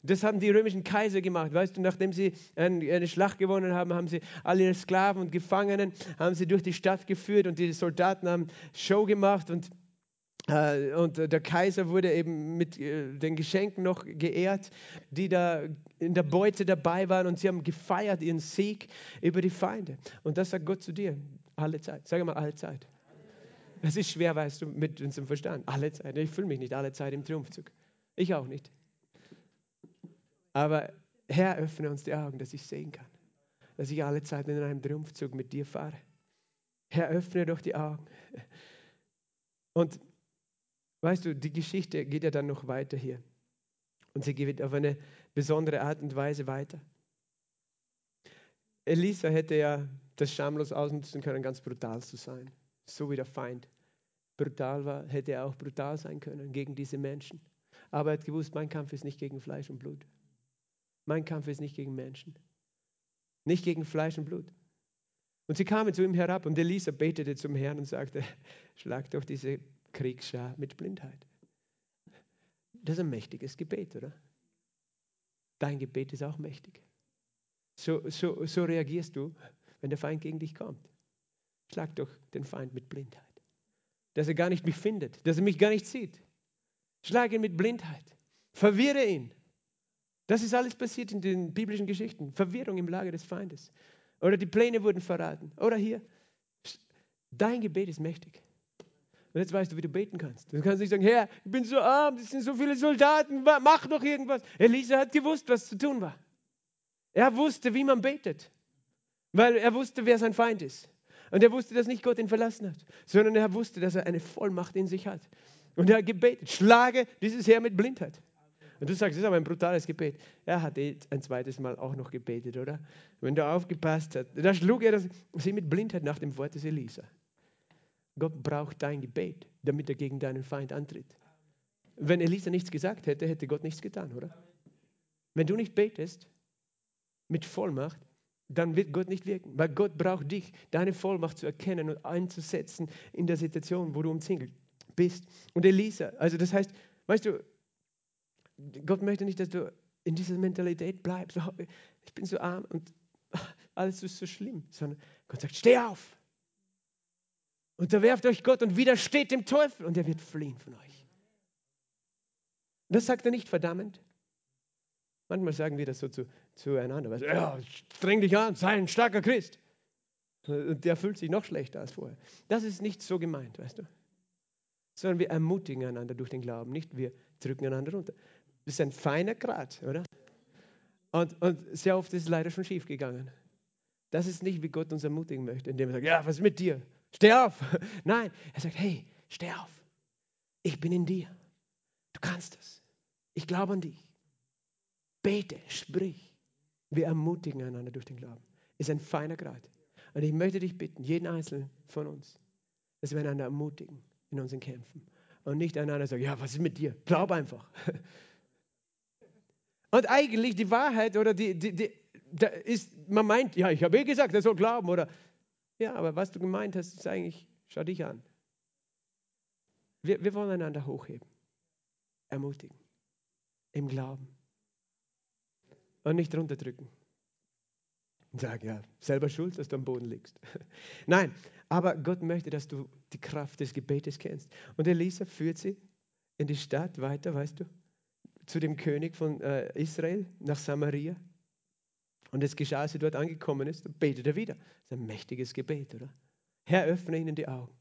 [SPEAKER 1] Das haben die römischen Kaiser gemacht. Weißt du, nachdem sie eine Schlacht gewonnen haben, haben sie alle ihre Sklaven und Gefangenen haben sie durch die Stadt geführt und die Soldaten haben Show gemacht und äh, und der Kaiser wurde eben mit äh, den Geschenken noch geehrt, die da in der Beute dabei waren und sie haben gefeiert ihren Sieg über die Feinde. Und das sagt Gott zu dir, alle Zeit. Sag mal, alle Zeit. Das ist schwer, weißt du, mit unserem Verstand. Alle Zeit. Ich fühle mich nicht alle Zeit im Triumphzug. Ich auch nicht. Aber Herr, öffne uns die Augen, dass ich sehen kann. Dass ich alle Zeit in einem Triumphzug mit dir fahre. Herr, öffne doch die Augen. Und weißt du, die Geschichte geht ja dann noch weiter hier. Und sie geht auf eine besondere Art und Weise weiter. Elisa hätte ja das schamlos ausnutzen können, ganz brutal zu sein. So wie der Feind brutal war, hätte er auch brutal sein können gegen diese Menschen. Aber er hat gewusst, mein Kampf ist nicht gegen Fleisch und Blut. Mein Kampf ist nicht gegen Menschen, nicht gegen Fleisch und Blut. Und sie kamen zu ihm herab und Elisa betete zum Herrn und sagte, schlag doch diese Kriegsschar mit Blindheit. Das ist ein mächtiges Gebet, oder? Dein Gebet ist auch mächtig. So, so, so reagierst du, wenn der Feind gegen dich kommt. Schlag doch den Feind mit Blindheit. Dass er gar nicht mich findet, dass er mich gar nicht sieht. Schlag ihn mit Blindheit. Verwirre ihn. Das ist alles passiert in den biblischen Geschichten. Verwirrung im Lager des Feindes. Oder die Pläne wurden verraten. Oder hier. Dein Gebet ist mächtig. Und jetzt weißt du, wie du beten kannst. Du kannst nicht sagen, Herr, ich bin so arm, es sind so viele Soldaten, mach doch irgendwas. Elisa hat gewusst, was zu tun war. Er wusste, wie man betet, weil er wusste, wer sein Feind ist. Und er wusste, dass nicht Gott ihn verlassen hat, sondern er wusste, dass er eine Vollmacht in sich hat. Und er hat gebetet, schlage dieses Heer mit Blindheit. Und du sagst, das ist aber ein brutales Gebet. Er hat eh ein zweites Mal auch noch gebetet, oder? Wenn du aufgepasst hast, da schlug er das, sie mit Blindheit nach dem Wort des Elisa. Gott braucht dein Gebet, damit er gegen deinen Feind antritt. Wenn Elisa nichts gesagt hätte, hätte Gott nichts getan, oder? Wenn du nicht betest mit Vollmacht, dann wird Gott nicht wirken, weil Gott braucht dich, deine Vollmacht zu erkennen und einzusetzen in der Situation, wo du umzingelt bist. Und Elisa, also das heißt, weißt du, Gott möchte nicht, dass du in dieser Mentalität bleibst. Ich bin so arm und alles ist so schlimm, sondern Gott sagt, steh auf. Unterwerft euch Gott und widersteht dem Teufel und er wird fliehen von euch. Das sagt er nicht verdammend. Manchmal sagen wir das so zu, zueinander. Du, ja, streng dich an, sei ein starker Christ. Und der fühlt sich noch schlechter als vorher. Das ist nicht so gemeint, weißt du. Sondern wir ermutigen einander durch den Glauben, nicht wir drücken einander runter. Das ist ein feiner Grad, oder? Und, und sehr oft ist es leider schon schief gegangen. Das ist nicht, wie Gott uns ermutigen möchte, indem er sagt, ja, was ist mit dir? Steh auf. Nein, er sagt, hey, steh auf. Ich bin in dir. Du kannst es. Ich glaube an dich. Bete, sprich. Wir ermutigen einander durch den Glauben. Ist ein feiner Grad. Und ich möchte dich bitten, jeden einzelnen von uns, dass wir einander ermutigen in unseren Kämpfen. Und nicht einander sagen, ja, was ist mit dir? Glaub einfach. Und eigentlich die Wahrheit oder die, die, die da ist, man meint, ja, ich habe eh gesagt, er soll glauben oder, ja, aber was du gemeint hast, ist eigentlich, schau dich an. Wir, wir wollen einander hochheben, ermutigen, im Glauben und nicht runterdrücken und sagen, ja, selber schuld, dass du am Boden liegst. Nein, aber Gott möchte, dass du die Kraft des Gebetes kennst. Und Elisa führt sie in die Stadt weiter, weißt du, zu dem König von äh, Israel nach Samaria. Und es geschah, als er dort angekommen ist, betet er wieder. Das ist ein mächtiges Gebet, oder? Herr, öffne ihnen die Augen,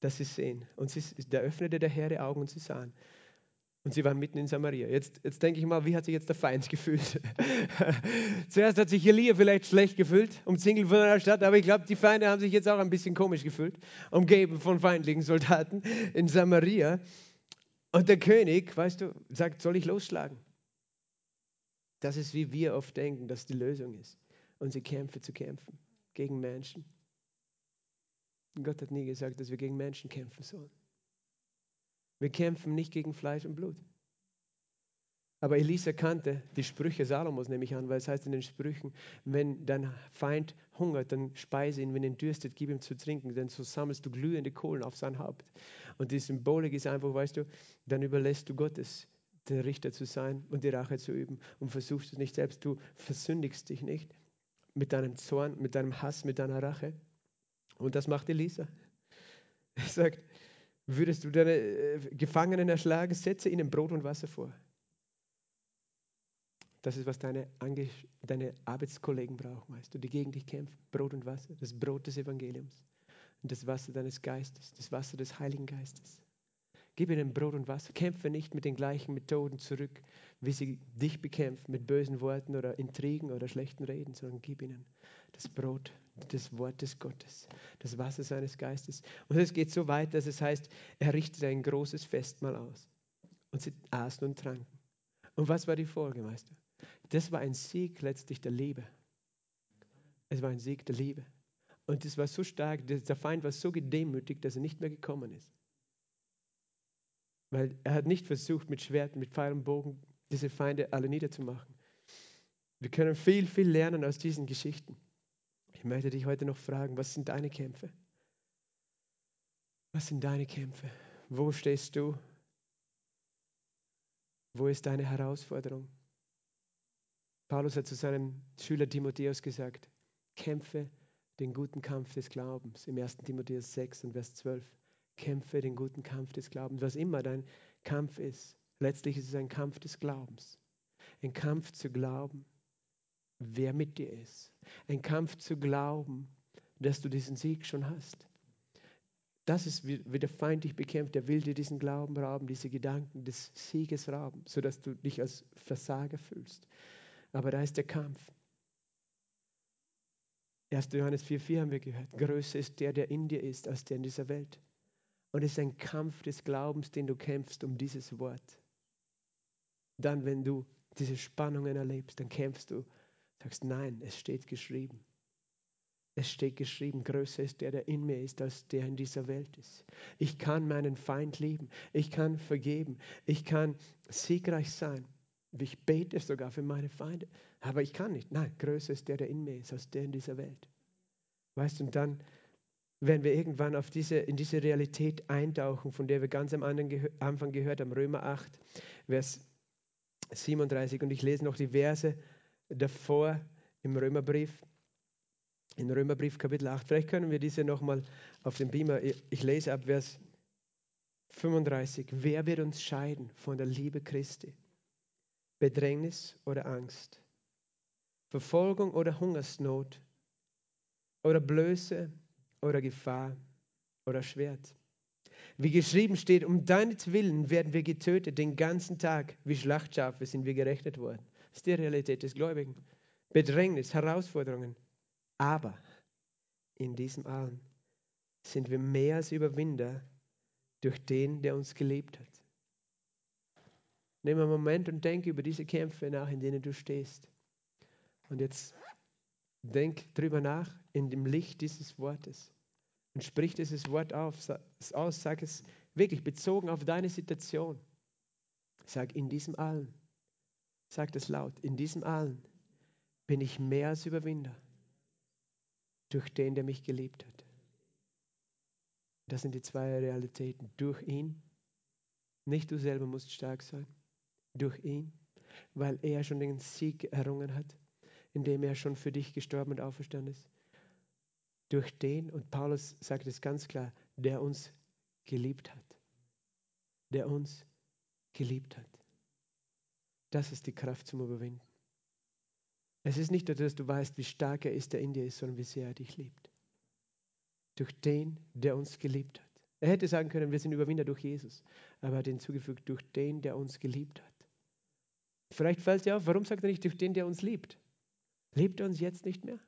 [SPEAKER 1] dass sie sehen. Und sie, da öffnete der Herr die Augen und sie sahen. Und sie waren mitten in Samaria. Jetzt, jetzt denke ich mal, wie hat sich jetzt der Feind gefühlt? Zuerst hat sich Elia vielleicht schlecht gefühlt, umzingelt von einer Stadt, aber ich glaube, die Feinde haben sich jetzt auch ein bisschen komisch gefühlt, umgeben von feindlichen Soldaten in Samaria. Und der König, weißt du, sagt, soll ich losschlagen? Das ist, wie wir oft denken, dass die Lösung ist, unsere Kämpfe zu kämpfen gegen Menschen. Und Gott hat nie gesagt, dass wir gegen Menschen kämpfen sollen. Wir kämpfen nicht gegen Fleisch und Blut. Aber Elisa kannte die Sprüche Salomos, nehme ich an, weil es heißt in den Sprüchen, wenn dein Feind hungert, dann speise ihn, wenn er dürstet, gib ihm zu trinken, denn so sammelst du glühende Kohlen auf sein Haupt. Und die Symbolik ist einfach, weißt du, dann überlässt du Gottes, der Richter zu sein und die Rache zu üben und versuchst es nicht selbst. Du versündigst dich nicht mit deinem Zorn, mit deinem Hass, mit deiner Rache. Und das macht Elisa. Er sagt, würdest du deine äh, Gefangenen erschlagen, setze ihnen Brot und Wasser vor. Das ist, was deine, Ange deine Arbeitskollegen brauchen, weißt du, die gegen dich kämpfen. Brot und Wasser, das Brot des Evangeliums und das Wasser deines Geistes, das Wasser des Heiligen Geistes. Gib ihnen Brot und Wasser. Kämpfe nicht mit den gleichen Methoden zurück, wie sie dich bekämpfen, mit bösen Worten oder Intrigen oder schlechten Reden, sondern gib ihnen das Brot, das Wort des Gottes, das Wasser seines Geistes. Und es geht so weit, dass es heißt, er richtete ein großes Festmahl aus. Und sie aßen und tranken. Und was war die Folge, Meister? Das war ein Sieg letztlich der Liebe. Es war ein Sieg der Liebe. Und es war so stark, der Feind war so gedemütigt, dass er nicht mehr gekommen ist. Weil er hat nicht versucht, mit Schwert, mit Pfeil und Bogen diese Feinde alle niederzumachen. Wir können viel, viel lernen aus diesen Geschichten. Ich möchte dich heute noch fragen, was sind deine Kämpfe? Was sind deine Kämpfe? Wo stehst du? Wo ist deine Herausforderung? Paulus hat zu seinem Schüler Timotheus gesagt, kämpfe den guten Kampf des Glaubens. Im 1. Timotheus 6 und Vers 12. Kämpfe den guten Kampf des Glaubens. Was immer dein Kampf ist, letztlich ist es ein Kampf des Glaubens. Ein Kampf zu glauben, wer mit dir ist. Ein Kampf zu glauben, dass du diesen Sieg schon hast. Das ist, wie, der Feind dich bekämpft. Er will dir diesen Glauben rauben, diese Gedanken des Sieges rauben, sodass du dich als Versager fühlst. Aber da ist der Kampf. 1. Johannes 4,4 haben wir gehört. Größer ist der, der in dir ist, als der in dieser Welt. Und es ist ein Kampf des Glaubens, den du kämpfst um dieses Wort. Dann, wenn du diese Spannungen erlebst, dann kämpfst du, sagst, nein, es steht geschrieben. Es steht geschrieben, größer ist der, der in mir ist, als der in dieser Welt ist. Ich kann meinen Feind lieben. Ich kann vergeben. Ich kann siegreich sein. Ich bete sogar für meine Feinde. Aber ich kann nicht. Nein, größer ist der, der in mir ist, als der in dieser Welt. Weißt du, und dann werden wir irgendwann auf diese, in diese Realität eintauchen, von der wir ganz am Anfang gehört haben, Römer 8, Vers 37. Und ich lese noch die Verse davor im Römerbrief, in Römerbrief Kapitel 8. Vielleicht können wir diese nochmal auf dem Beamer, ich lese ab Vers 35. Wer wird uns scheiden von der Liebe Christi? Bedrängnis oder Angst, Verfolgung oder Hungersnot oder Blöße oder Gefahr oder Schwert. Wie geschrieben steht, um deinetwillen werden wir getötet, den ganzen Tag wie Schlachtschafe sind wir gerechnet worden. Das ist die Realität des Gläubigen. Bedrängnis, Herausforderungen. Aber in diesem allen sind wir mehr als Überwinder durch den, der uns geliebt hat. Nimm einen Moment und denke über diese Kämpfe nach, in denen du stehst. Und jetzt denk drüber nach in dem Licht dieses Wortes. Und sprich dieses Wort auf, aus, sag es wirklich bezogen auf deine Situation. Sag in diesem allen, sag das laut, in diesem allen bin ich mehr als Überwinder durch den, der mich geliebt hat. Das sind die zwei Realitäten. Durch ihn, nicht du selber musst stark sein durch ihn, weil er schon den Sieg errungen hat, indem er schon für dich gestorben und auferstanden ist. Durch den, und Paulus sagt es ganz klar, der uns geliebt hat. Der uns geliebt hat. Das ist die Kraft zum Überwinden. Es ist nicht nur, dass du weißt, wie stark er ist, der in dir ist, sondern wie sehr er dich liebt. Durch den, der uns geliebt hat. Er hätte sagen können, wir sind Überwinder durch Jesus, aber er hat hinzugefügt, durch den, der uns geliebt hat. Vielleicht fällt dir auf, warum sagt er nicht durch den, der uns liebt? Liebt er uns jetzt nicht mehr?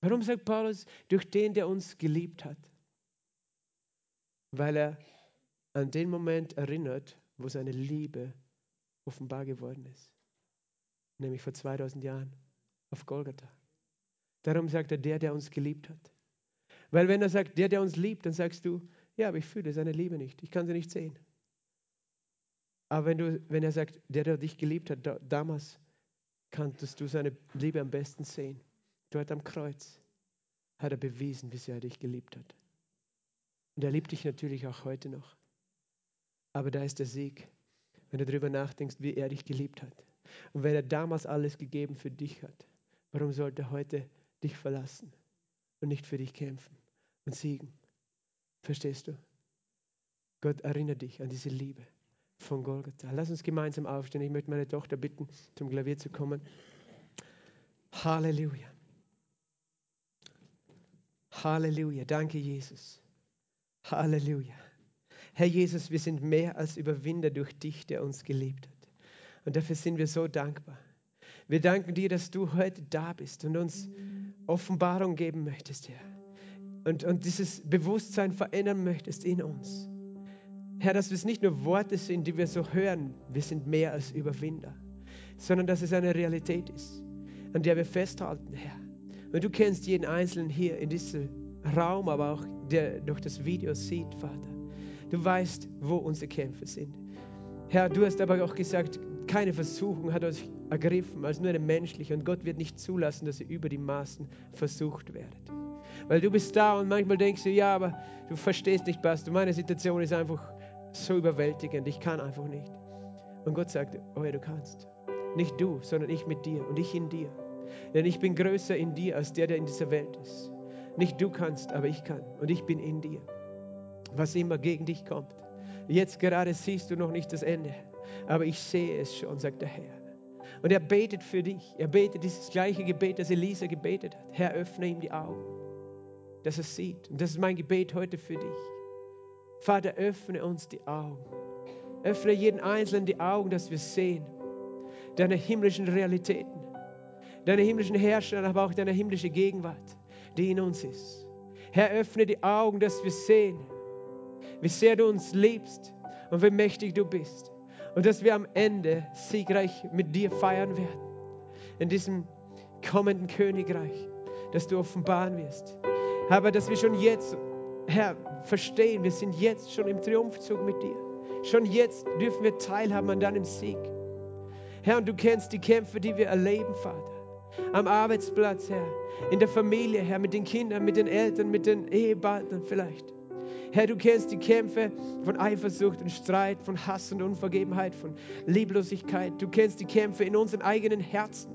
[SPEAKER 1] Warum sagt Paulus durch den, der uns geliebt hat? Weil er an den Moment erinnert, wo seine Liebe offenbar geworden ist. Nämlich vor 2000 Jahren auf Golgatha. Darum sagt er, der, der uns geliebt hat. Weil wenn er sagt, der, der uns liebt, dann sagst du, ja, aber ich fühle seine Liebe nicht. Ich kann sie nicht sehen. Aber wenn, du, wenn er sagt, der, der dich geliebt hat, da, damals kanntest du seine Liebe am besten sehen. Dort am Kreuz hat er bewiesen, wie sehr er dich geliebt hat. Und er liebt dich natürlich auch heute noch. Aber da ist der Sieg, wenn du darüber nachdenkst, wie er dich geliebt hat. Und wenn er damals alles gegeben für dich hat, warum sollte er heute dich verlassen und nicht für dich kämpfen und siegen? Verstehst du? Gott erinnert dich an diese Liebe von Golgatha. Lass uns gemeinsam aufstehen. Ich möchte meine Tochter bitten, zum Klavier zu kommen. Halleluja. Halleluja. Danke, Jesus. Halleluja. Herr Jesus, wir sind mehr als Überwinder durch dich, der uns geliebt hat. Und dafür sind wir so dankbar. Wir danken dir, dass du heute da bist und uns Offenbarung geben möchtest, Herr. Und, und dieses Bewusstsein verändern möchtest in uns. Herr, dass es nicht nur Worte sind, die wir so hören, wir sind mehr als Überwinder, sondern dass es eine Realität ist, an der wir festhalten, Herr. Und du kennst jeden Einzelnen hier in diesem Raum, aber auch der durch das Video sieht, Vater. Du weißt, wo unsere Kämpfe sind. Herr, du hast aber auch gesagt, keine Versuchung hat euch ergriffen als nur eine menschliche und Gott wird nicht zulassen, dass ihr über die Maßen versucht werdet. Weil du bist da und manchmal denkst du, ja, aber du verstehst nicht, Pastor, meine Situation ist einfach so überwältigend, ich kann einfach nicht. Und Gott sagt, oh ja, du kannst. Nicht du, sondern ich mit dir und ich in dir. Denn ich bin größer in dir als der, der in dieser Welt ist. Nicht du kannst, aber ich kann und ich bin in dir. Was immer gegen dich kommt. Jetzt gerade siehst du noch nicht das Ende, aber ich sehe es schon, sagt der Herr. Und er betet für dich. Er betet dieses gleiche Gebet, das Elisa gebetet hat. Herr, öffne ihm die Augen, dass er sieht. Und das ist mein Gebet heute für dich. Vater, öffne uns die Augen. Öffne jeden Einzelnen die Augen, dass wir sehen deine himmlischen Realitäten, deine himmlischen Herrscher, aber auch deine himmlische Gegenwart, die in uns ist. Herr, öffne die Augen, dass wir sehen, wie sehr du uns liebst und wie mächtig du bist. Und dass wir am Ende siegreich mit dir feiern werden. In diesem kommenden Königreich, das du offenbaren wirst. Aber dass wir schon jetzt Herr, verstehen, wir sind jetzt schon im Triumphzug mit dir. Schon jetzt dürfen wir teilhaben an deinem Sieg. Herr, und du kennst die Kämpfe, die wir erleben, Vater. Am Arbeitsplatz, Herr, in der Familie, Herr, mit den Kindern, mit den Eltern, mit den Ehepartnern vielleicht. Herr, du kennst die Kämpfe von Eifersucht und Streit, von Hass und Unvergebenheit, von Lieblosigkeit. Du kennst die Kämpfe in unseren eigenen Herzen.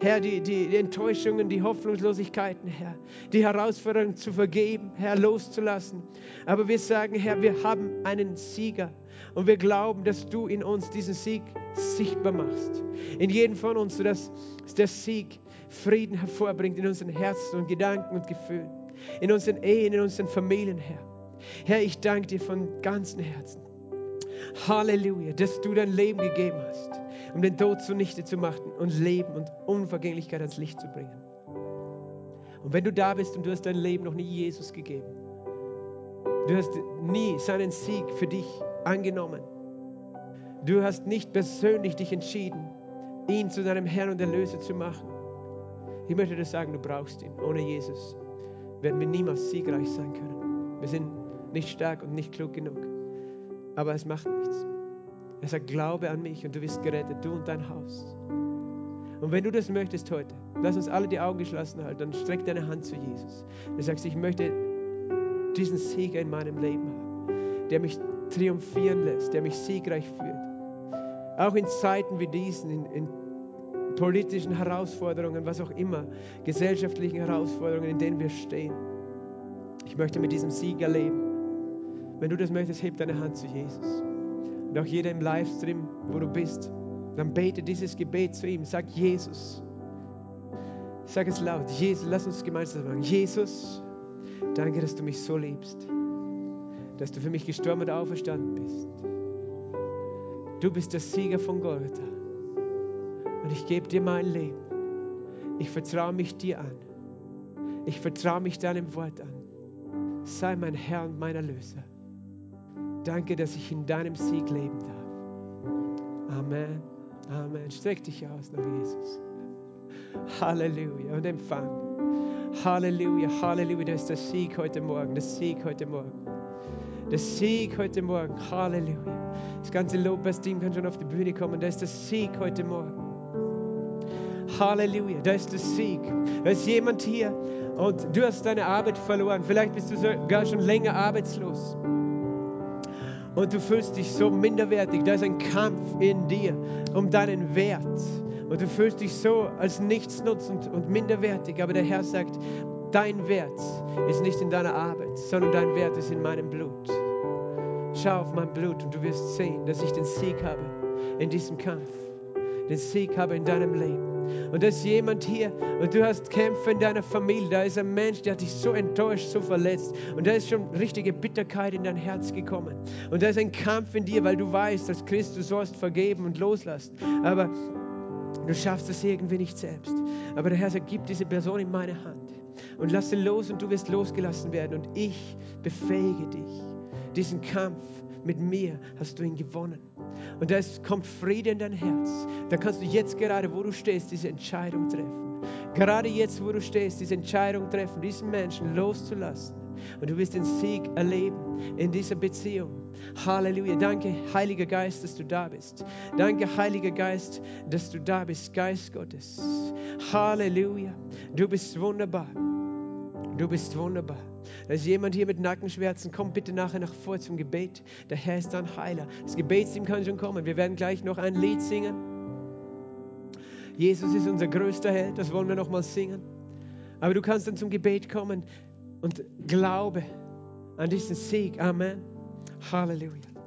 [SPEAKER 1] Herr, die, die, Enttäuschungen, die Hoffnungslosigkeiten, Herr, die Herausforderungen zu vergeben, Herr, loszulassen. Aber wir sagen, Herr, wir haben einen Sieger und wir glauben, dass du in uns diesen Sieg sichtbar machst. In jedem von uns, sodass der Sieg Frieden hervorbringt in unseren Herzen und Gedanken und Gefühlen, in unseren Ehen, in unseren Familien, Herr. Herr, ich danke dir von ganzem Herzen. Halleluja, dass du dein Leben gegeben hast um den Tod zunichte zu machen und Leben und Unvergänglichkeit ans Licht zu bringen. Und wenn du da bist und du hast dein Leben noch nie Jesus gegeben, du hast nie seinen Sieg für dich angenommen, du hast nicht persönlich dich entschieden, ihn zu deinem Herrn und Erlöser zu machen, ich möchte dir sagen, du brauchst ihn. Ohne Jesus werden wir niemals siegreich sein können. Wir sind nicht stark und nicht klug genug. Aber es macht nichts. Er sagt, glaube an mich und du wirst gerettet, du und dein Haus. Und wenn du das möchtest heute, lass uns alle die Augen geschlossen halten, dann streck deine Hand zu Jesus. Du sagst, ich möchte diesen Sieger in meinem Leben haben, der mich triumphieren lässt, der mich siegreich führt. Auch in Zeiten wie diesen, in, in politischen Herausforderungen, was auch immer, gesellschaftlichen Herausforderungen, in denen wir stehen. Ich möchte mit diesem Sieger leben. Wenn du das möchtest, heb deine Hand zu Jesus. Und auch jeder im Livestream, wo du bist, dann bete dieses Gebet zu ihm. Sag Jesus. Sag es laut. Jesus, lass uns gemeinsam sagen. Jesus, danke, dass du mich so liebst. Dass du für mich gestorben und auferstanden bist. Du bist der Sieger von Golgatha. Und ich gebe dir mein Leben. Ich vertraue mich dir an. Ich vertraue mich deinem Wort an. Sei mein Herr und mein Erlöser. Danke, dass ich in deinem Sieg leben darf. Amen. Amen. Streck dich aus nach Jesus. Halleluja und empfang. Halleluja, Halleluja. Da ist der Sieg heute Morgen, der Sieg heute Morgen. Der Sieg heute Morgen, Halleluja. Das ganze Lobpreisteam kann schon auf die Bühne kommen. Da ist der Sieg heute Morgen. Halleluja, da ist der Sieg. Da ist jemand hier und du hast deine Arbeit verloren. Vielleicht bist du sogar schon länger arbeitslos. Und du fühlst dich so minderwertig. Da ist ein Kampf in dir um deinen Wert. Und du fühlst dich so als nichtsnutzend und minderwertig. Aber der Herr sagt, dein Wert ist nicht in deiner Arbeit, sondern dein Wert ist in meinem Blut. Schau auf mein Blut und du wirst sehen, dass ich den Sieg habe in diesem Kampf. Den Sieg habe in deinem Leben. Und da ist jemand hier und du hast Kämpfe in deiner Familie. Da ist ein Mensch, der hat dich so enttäuscht, so verletzt. Und da ist schon richtige Bitterkeit in dein Herz gekommen. Und da ist ein Kampf in dir, weil du weißt, dass Christus sollst vergeben und loslassen. Aber du schaffst es irgendwie nicht selbst. Aber der Herr sagt, gib diese Person in meine Hand und lass sie los und du wirst losgelassen werden. Und ich befähige dich. Diesen Kampf mit mir hast du ihn gewonnen. Und da kommt Friede in dein Herz. Da kannst du jetzt gerade, wo du stehst, diese Entscheidung treffen. Gerade jetzt, wo du stehst, diese Entscheidung treffen, diesen Menschen loszulassen. Und du wirst den Sieg erleben in dieser Beziehung. Halleluja. Danke, Heiliger Geist, dass du da bist. Danke, Heiliger Geist, dass du da bist, Geist Gottes. Halleluja. Du bist wunderbar. Du bist wunderbar. Da ist jemand hier mit Nackenschmerzen. Komm bitte nachher nach vor zum Gebet. Der Herr ist ein Heiler. Das Gebetsteam kann schon kommen. Wir werden gleich noch ein Lied singen. Jesus ist unser größter Held. Das wollen wir noch mal singen. Aber du kannst dann zum Gebet kommen und glaube an diesen Sieg. Amen. Halleluja.